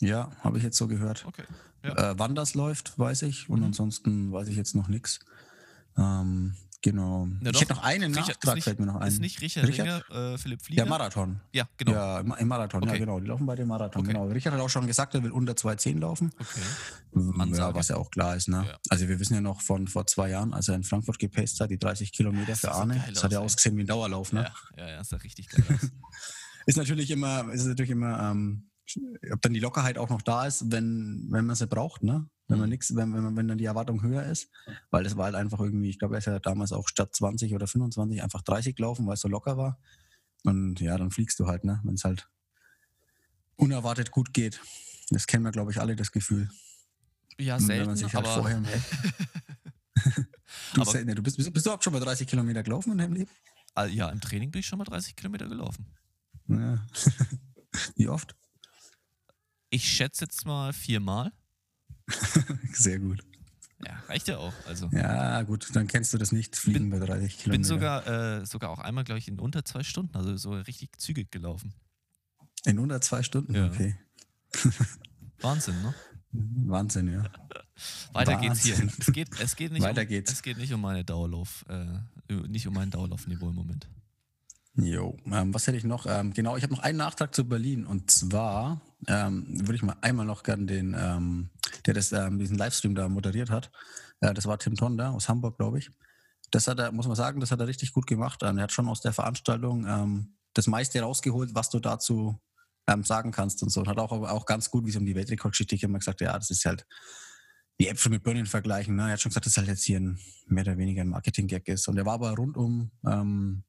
B: Ja, habe ich jetzt so gehört.
A: Okay. Ja.
B: Äh, wann das läuft, weiß ich. Und
A: Mhm.
B: ansonsten weiß ich jetzt noch nichts. Ähm, genau.
A: Na
B: ich hätte noch einen
A: Richard-
B: Nachtrag,
A: nicht-
B: fällt mir noch ein.
A: Ist nicht Richard,
B: Richard?
A: Ringer, äh, Philipp Flieger?
B: Der Marathon.
A: Ja, genau.
B: Ja, im, Marathon, ja
A: Okay.
B: genau. Die laufen bei dem Marathon,
A: Okay.
B: genau. Richard hat auch schon gesagt, er will unter 2,10 laufen.
A: Okay.
B: Ja, was ja auch klar ist, ne?
A: Ja.
B: Also wir wissen ja noch von vor zwei Jahren, als er in Frankfurt gepaced hat, die 30 Kilometer für
A: so
B: Arne. Das hat ja ausgesehen wie ein Dauerlauf, ne?
A: Ja, ja, ja, ist ja richtig geil.
B: Ist natürlich immer, ist natürlich immer, ähm, ob dann die Lockerheit auch noch da ist, wenn, wenn man sie braucht, ne? Wenn man
A: Mhm.
B: nichts, wenn, wenn, man- wenn dann die Erwartung höher ist. Weil das war halt einfach irgendwie, ich glaube, er ist ja damals auch statt 20 oder 25 einfach 30 gelaufen, weil es so locker war. Und ja, dann fliegst du halt, ne? Wenn es halt unerwartet gut geht. Das kennen wir, glaube ich, alle, das Gefühl.
A: Ja,
B: Und wenn
A: selten,
B: man sich halt
A: aber
B: vorher du,
A: Aber-
B: selten, du bist, bist, bist du auch schon mal 30 Kilometer gelaufen in deinem Leben?
A: äh, ja, im Training bin ich schon mal 30 Kilometer gelaufen.
B: Ja. Wie oft?
A: Ich schätze jetzt mal viermal.
B: Sehr gut.
A: Ja, reicht ja auch. Also
B: Ja, gut, dann kennst du das nicht, Fliegen bei 30 Kilometer.
A: bin sogar, äh, sogar auch einmal, glaube ich, in unter zwei Stunden, also so richtig zügig gelaufen.
B: In unter zwei Stunden?
A: Ja.
B: Okay.
A: Wahnsinn, ne?
B: Wahnsinn, ja.
A: Weiter geht's hier.
B: Wahnsinn.
A: Es geht, es geht nicht
B: Weiter
A: um,
B: geht's.
A: Es geht nicht um meine Dauerlauf, äh, nicht um mein Dauerlaufniveau im Moment.
B: Jo, ähm, was hätte ich noch? Ähm, genau, ich habe noch einen Nachtrag zu Berlin und zwar ähm, würde ich mal einmal noch gern den, ähm, der das, ähm, diesen Livestream da moderiert hat. Äh, das war Tim Tonda aus Hamburg, glaube ich. Das hat er, muss man sagen, das hat er richtig gut gemacht. Ähm, er hat schon aus der Veranstaltung das meiste rausgeholt, was du dazu sagen kannst und so. Und hat auch, auch ganz gut, wie es um die Weltrekordgeschichte ging, immer gesagt, ja, das ist halt die Äpfel mit Birnen vergleichen. Ne? Er hat schon gesagt, dass halt jetzt hier ein mehr oder weniger ein Marketing-Gag ist. Und er war aber rundum ähm,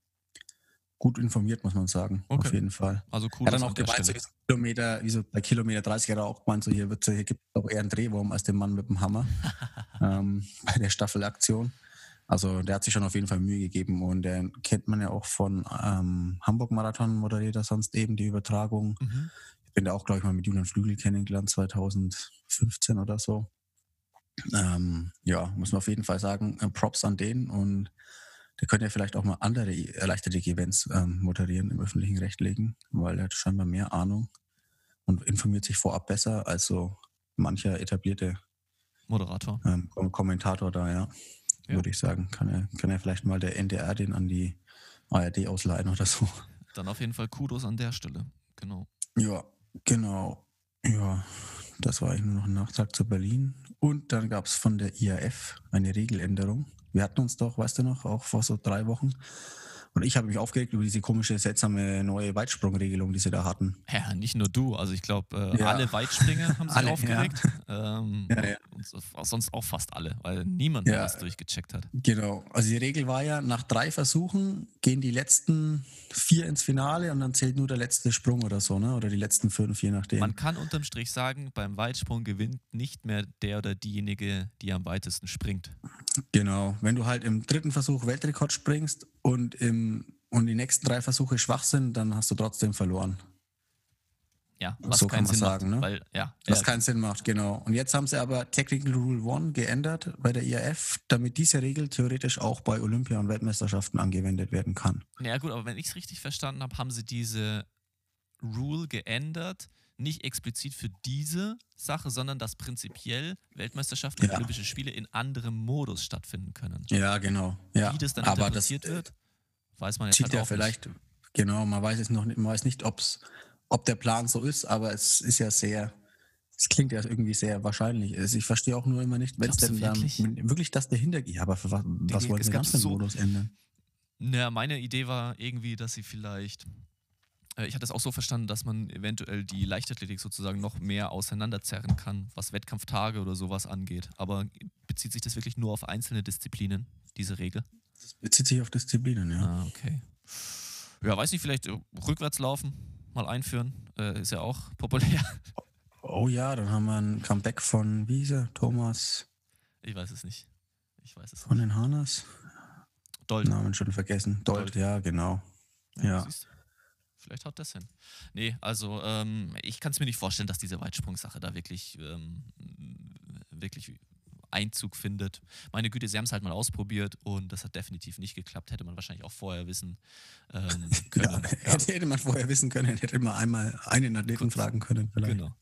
B: gut informiert, muss man sagen.
A: Okay.
B: Auf jeden Fall.
A: Also cool.
B: Er hat dann
A: an
B: auch gemeint, so Kilometer, wie so bei Kilometer 30 hat er auch gemeint, so hier, wird, hier gibt es auch eher einen Drehwurm als den Mann mit dem Hammer ähm, bei der Staffelaktion. Also der hat sich schon auf jeden Fall Mühe gegeben und den kennt man ja auch von ähm, Hamburg Marathon moderiert er sonst eben die Übertragung.
A: Mhm.
B: Ich bin da auch, glaube ich, mal mit Julian Flügel kennengelernt, 2015 oder so. Ähm, ja, muss man auf jeden Fall sagen, äh, Props an den und der könnte ja vielleicht auch mal andere erleichterte Events ähm, moderieren im öffentlichen Recht legen, weil er hat scheinbar mehr Ahnung und informiert sich vorab besser als so mancher etablierte
A: Moderator.
B: ähm, Kom- Kommentator da, ja,
A: Ja.
B: würde ich sagen. Kann er, kann er vielleicht mal der NDR den an die ARD ausleihen oder so.
A: Dann auf jeden Fall Kudos an der Stelle. Genau.
B: Ja, genau. Ja, das war eigentlich nur noch ein Nachtrag zu Berlin. Und dann gab es von der IAF eine Regeländerung. Wir hatten uns doch, weißt du noch, auch vor so drei Wochen. Und ich habe mich aufgeregt über diese komische, seltsame neue Weitsprungregelung, die sie da hatten.
A: Ja, nicht nur du. Also ich glaube, äh,
B: Ja.
A: alle Weitspringer haben sich
B: Alle,
A: aufgeregt. Ähm,
B: Ja, ja.
A: Und so- sonst auch fast alle, weil niemand
B: Ja.
A: mehr das durchgecheckt hat.
B: Genau. Also die Regel war ja, nach drei Versuchen gehen die letzten vier ins Finale und dann zählt nur der letzte Sprung oder so, ne? Oder die letzten fünf, je nachdem.
A: Man kann unterm Strich sagen, beim Weitsprung gewinnt nicht mehr der oder diejenige, die am weitesten springt.
B: Genau. Wenn du halt im dritten Versuch Weltrekord springst und, im, und die nächsten drei Versuche schwach sind, dann hast du trotzdem verloren.
A: Ja, was
B: So
A: keinen
B: kann man
A: Sinn
B: sagen,
A: macht,
B: ne?
A: weil ja,
B: Was
A: ja,
B: keinen Sinn macht, genau. Und jetzt haben sie aber Technical Rule 1 geändert bei der IAF, damit diese Regel theoretisch auch bei Olympia- und Weltmeisterschaften angewendet werden kann.
A: Ja gut, aber wenn ich es richtig verstanden habe, haben sie diese Rule geändert, nicht explizit für diese Sache, sondern dass prinzipiell Weltmeisterschaften und
B: Ja.
A: Olympische Spiele in anderem Modus stattfinden können.
B: Ja, genau. Ja.
A: Wie das dann
B: aber das
A: interpretiert wird, weiß man jetzt halt
B: ja
A: auch
B: vielleicht, genau, man weiß es noch nicht, man weiß nicht, ob's, ob der Plan so ist, aber es ist ja sehr, es klingt ja irgendwie sehr wahrscheinlich. Also ich verstehe auch nur immer nicht, wenn es denn dann
A: wirklich?
B: das dahinter geht. Ja, aber für was, was wollen
A: es
B: sie
A: gab
B: dann für den
A: so-
B: Modus ändern?
A: Naja, meine Idee war irgendwie, dass sie vielleicht ich hatte es auch so verstanden, dass man eventuell die Leichtathletik sozusagen noch mehr auseinanderzerren kann, was Wettkampftage oder sowas angeht. Aber bezieht sich das wirklich nur auf einzelne Disziplinen, diese Regel?
B: Das bezieht sich auf Disziplinen, ja.
A: Ah, okay. Ja, weiß nicht, vielleicht äh, rückwärts laufen, mal einführen. Äh, ist ja auch populär.
B: Oh ja, dann haben wir ein Comeback von, wie hieß er? Thomas
A: Ich weiß es nicht. Ich weiß es
B: von
A: nicht.
B: den Hanas?
A: Dold.
B: Namen schon vergessen. Dold,
A: Dold.
B: ja, genau. Ja.
A: du. Vielleicht haut das hin. Nee, also ähm, ich kann es mir nicht vorstellen, dass diese Weitsprungssache da wirklich, ähm, wirklich Einzug findet. Meine Güte, sie haben es halt mal ausprobiert und das hat definitiv nicht geklappt. Hätte man wahrscheinlich auch vorher wissen ähm,
B: Ja,
A: können.
B: hätte, man vorher wissen können, hätte man einmal einen Athleten fragen können. Vielleicht.
A: Genau.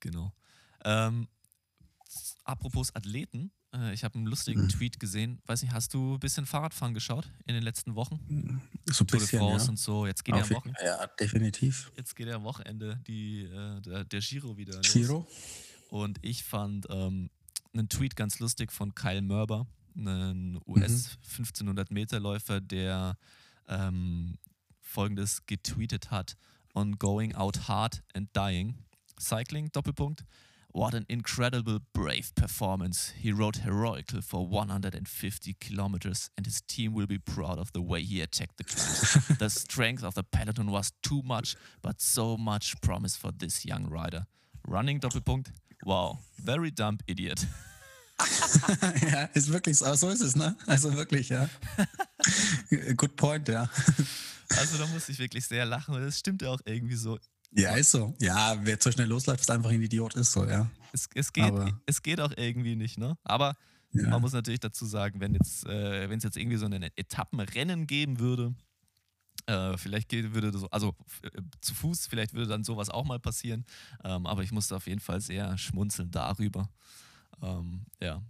A: Genau. Ähm, apropos Athleten, äh, ich habe einen lustigen
B: Mhm.
A: Tweet gesehen. Weiß nicht, hast du ein bisschen Fahrradfahren geschaut in den letzten Wochen?
B: So ein
A: Tour
B: bisschen, ja.
A: und so. Jetzt geht, ja
B: Auf
A: am
B: jeden-
A: Wochen,
B: ja, definitiv.
A: jetzt geht ja am Wochenende die, äh, der, der Giro wieder los.
B: Giro?
A: Und ich fand ähm, einen Tweet ganz lustig von Kyle Murber, einen
B: Mhm.
A: US 1500 Meter Läufer, der ähm, folgendes getweetet hat: On going out hard and dying. Cycling, Doppelpunkt. What an incredible, brave performance. He rode heroically for 150 kilometers, and his team will be proud of the way he attacked the climb. the strength of the peloton was too much, but so much promise for this young rider. Running, Doppelpunkt. Wow, very dumb idiot.
B: ja, ist wirklich so. So ist es, ne? Also wirklich, ja. Good point, ja.
A: Also da musste ich wirklich sehr lachen, und das stimmt ja auch irgendwie so.
B: Ja, ist so. Ja, wer zu schnell losläuft, ist einfach ein Idiot, ist so, ja.
A: Es, es, geht,
B: Aber-
A: es geht auch irgendwie nicht, ne? Aber
B: Ja.
A: man muss natürlich dazu sagen, wenn jetzt, äh, wenn es jetzt irgendwie so ein Etappenrennen geben würde, äh, vielleicht geht, würde so, also äh, zu Fuß, vielleicht würde dann sowas auch mal passieren. Ähm, aber ich musste auf jeden Fall sehr schmunzeln darüber. Ähm, ja,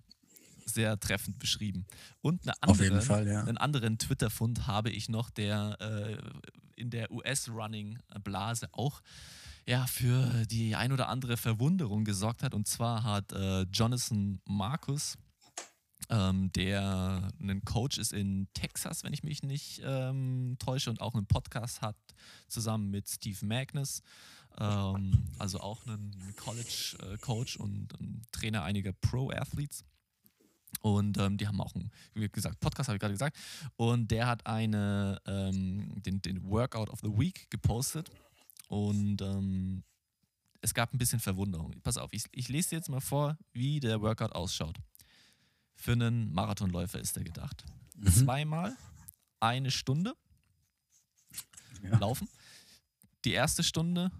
A: sehr treffend beschrieben. Und eine andere,
B: Fall, ja.
A: einen anderen Twitter-Fund habe ich noch, der äh, in der US-Running-Blase auch ja, für die ein oder andere Verwunderung gesorgt hat. Und zwar hat äh, Jonathan Marcus, ähm, der ein Coach ist in Texas, wenn ich mich nicht ähm, täusche, und auch einen Podcast hat, zusammen mit Steve Magnus, ähm, also auch einen College-Coach und ein Trainer einiger Pro-Athletes. Und ähm, die haben auch einen, wie gesagt, Podcast habe ich gerade gesagt. Und der hat eine, ähm, den, den Workout of the Week gepostet. Und ähm, es gab ein bisschen Verwunderung. Pass auf, ich, ich lese dir jetzt mal vor, wie der Workout ausschaut. Für einen Marathonläufer ist der gedacht.
B: Mhm.
A: Zweimal eine Stunde
B: Ja.
A: laufen. Die erste Stunde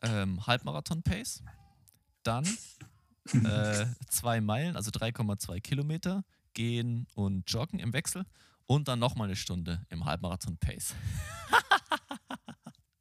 A: ähm, Halbmarathon-Pace. Dann äh, zwei Meilen, also 3,2 Kilometer, gehen und joggen im Wechsel. Und dann nochmal eine Stunde im Halbmarathon-Pace.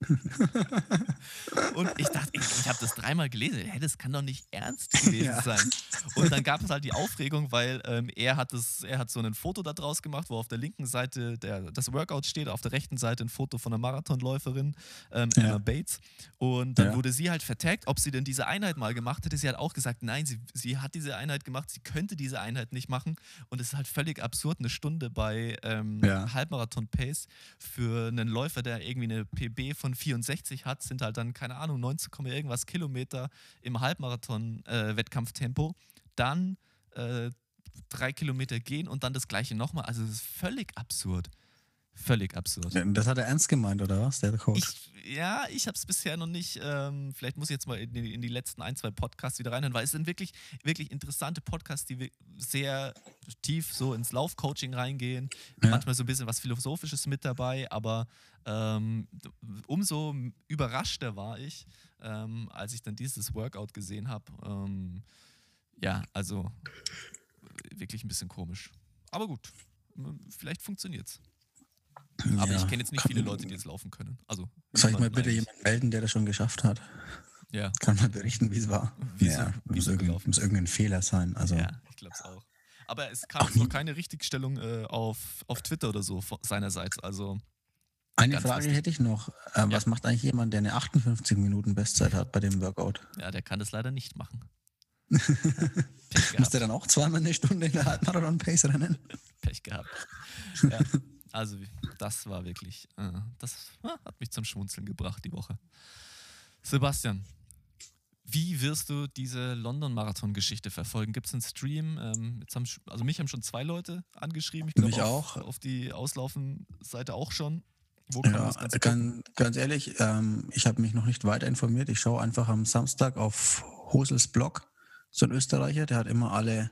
A: und ich dachte, ich, ich habe das dreimal gelesen, hey, das kann doch nicht ernst gewesen ja. sein. Und dann gab es halt die Aufregung, weil ähm, er, hat das, er hat so ein Foto da draus gemacht, wo auf der linken Seite der, das Workout steht, auf der rechten Seite ein Foto von einer Marathonläuferin, ähm, ja. Emma Bates. Und dann ja. wurde sie halt vertagt, ob sie denn diese Einheit mal gemacht hätte. Sie hat auch gesagt, nein, sie, sie hat diese Einheit gemacht, sie könnte diese Einheit nicht machen. Und es ist halt völlig absurd, eine Stunde bei ähm, Halbmarathon-Pace für einen Läufer, der irgendwie eine PB von 64 hat, sind halt dann, keine Ahnung, 19, irgendwas Kilometer im Halbmarathon-Wettkampftempo. Äh, dann äh, drei Kilometer gehen und dann das gleiche nochmal. Also, das ist völlig absurd. Völlig absurd.
B: Das hat er ernst gemeint, oder was, der Coach?
A: Ich, ja, ich habe es bisher noch nicht. Ähm, vielleicht muss ich jetzt mal in die, in die, letzten ein, zwei Podcasts wieder reinhören, weil es sind wirklich, wirklich interessante Podcasts, die sehr tief so ins Laufcoaching reingehen. Ja. Manchmal so ein bisschen was Philosophisches mit dabei, aber ähm, umso überraschter war ich, ähm, als ich dann dieses Workout gesehen habe. Ähm, ja, also wirklich ein bisschen komisch. Aber gut, vielleicht funktioniert es. Aber ja. ich kenne jetzt nicht viele Leute, die jetzt laufen können. Also,
B: Soll ich mal bitte eigentlich. jemanden melden, der das schon geschafft hat?
A: Ja.
B: Kann mal berichten, wie es war.
A: Wie ja,
B: muss, irgendein, muss irgendein Fehler sein. Also.
A: Ja, ich glaube es auch. Aber es kam noch keine Richtigstellung äh, auf, auf Twitter oder so seinerseits. Also
B: eine Frage hätte ich noch. Äh, ja. Was macht eigentlich jemand, der eine 58 Minuten Bestzeit hat bei dem Workout?
A: Ja, der kann das leider nicht machen.
B: Muss der dann auch zweimal eine Stunde in der Halbmarathon-Pace rennen?
A: Pech gehabt. Ja. Also das war wirklich, äh, das äh, hat mich zum Schmunzeln gebracht die Woche. Sebastian, wie wirst du diese London-Marathon-Geschichte verfolgen? Gibt es einen Stream? Ähm, jetzt haben, also mich haben schon zwei Leute angeschrieben.
B: Ich glaube auch.
A: Auf die Auslaufen-Seite auch schon.
B: Wo kann ja, das ganz, ganz ehrlich, ähm, ich habe mich noch nicht weiter informiert. Ich schaue einfach am Samstag auf Hosels Blog, so ein Österreicher, der hat immer alle,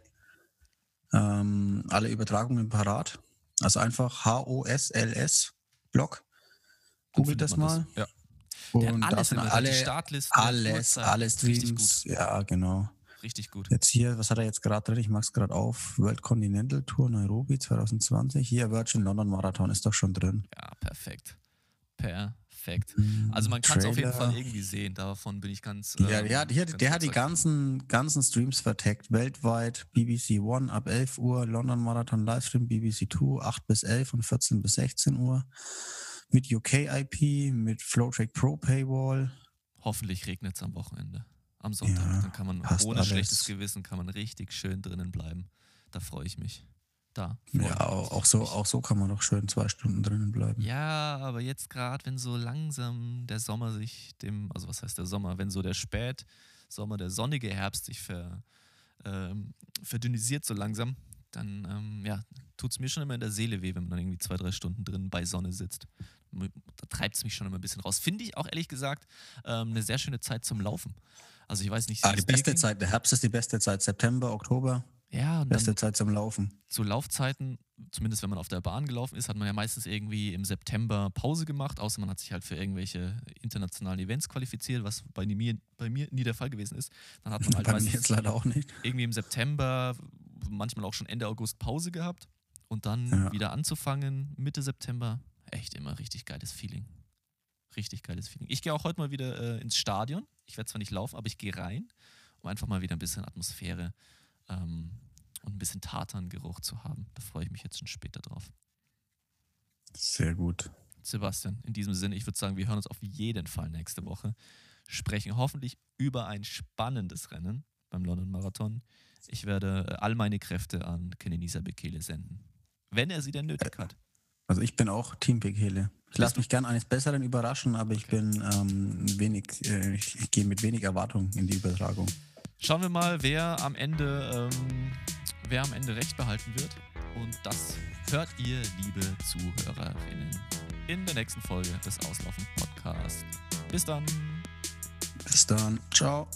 B: ähm, alle Übertragungen parat. Also einfach H-O-S-L-S Blog. Googelt das mal.
A: Das. Ja.
B: Und alles, da sind alle, Startliste, alles, alle Streams. Ja, genau.
A: Richtig gut.
B: Jetzt hier, was hat er jetzt gerade drin? Ich mache es gerade auf. World Continental Tour Nairobi 2020. Hier Virgin London Marathon ist doch schon drin.
A: Ja, perfekt. Perfekt perfekt. Hm, also man kann es auf jeden Fall irgendwie sehen, davon bin ich ganz.
B: Ähm, ja, der, der, der hat die ganzen, ganzen Streams verteckt, weltweit, BBC One ab 11 Uhr, London Marathon Livestream, BBC 2, 8 bis 11 und 14 bis 16 Uhr. Mit UK IP, mit Flowtrack Pro Paywall.
A: Hoffentlich regnet es am Wochenende. Am Sonntag. Ja, Dann kann man ohne alles. schlechtes Gewissen kann man richtig schön drinnen bleiben. Da freue ich mich da.
B: Ja, auch, auch, so, auch so kann man doch schön zwei Stunden drinnen bleiben.
A: Ja, aber jetzt gerade, wenn so langsam der Sommer sich dem, also was heißt der Sommer, wenn so der Spätsommer, der sonnige Herbst sich ver, ähm, verdünnisiert so langsam, dann ähm, ja, tut es mir schon immer in der Seele weh, wenn man dann irgendwie zwei, drei Stunden drin bei Sonne sitzt. Da treibt es mich schon immer ein bisschen raus. Finde ich auch ehrlich gesagt ähm, eine sehr schöne Zeit zum Laufen. Also ich weiß nicht.
B: Ah, die beste Zeit, der Herbst ist die beste Zeit, September, Oktober.
A: Ja,
B: und Beste Zeit zum Laufen.
A: Zu Laufzeiten, zumindest wenn man auf der Bahn gelaufen ist, hat man ja meistens irgendwie im September Pause gemacht, außer man hat sich halt für irgendwelche internationalen Events qualifiziert, was bei mir, bei mir nie der Fall gewesen ist. Dann hat man halt
B: bei mir jetzt leider auch nicht.
A: irgendwie im September, manchmal auch schon Ende August Pause gehabt und dann ja. wieder anzufangen, Mitte September, echt immer richtig geiles Feeling. Richtig geiles Feeling. Ich gehe auch heute mal wieder äh, ins Stadion. Ich werde zwar nicht laufen, aber ich gehe rein, um einfach mal wieder ein bisschen Atmosphäre ähm, und ein bisschen Tatangeruch zu haben. Da freue ich mich jetzt schon später drauf.
B: Sehr gut.
A: Sebastian, in diesem Sinne, ich würde sagen, wir hören uns auf jeden Fall nächste Woche. Sprechen hoffentlich über ein spannendes Rennen beim London Marathon. Ich werde äh, all meine Kräfte an Kenenisa Bekele senden. Wenn er sie denn nötig hat.
B: Also ich bin auch Team Bekele. Ich lasse mich gern eines Besseren überraschen, aber ich bin ähm, wenig, äh, ich, ich gehe mit wenig Erwartung in die Übertragung.
A: Schauen wir mal, wer am Ende, ähm, wer am Ende recht behalten wird. Und das hört ihr, liebe Zuhörerinnen, in der nächsten Folge des Auslaufen Podcasts. Bis dann.
B: Bis dann. Ciao.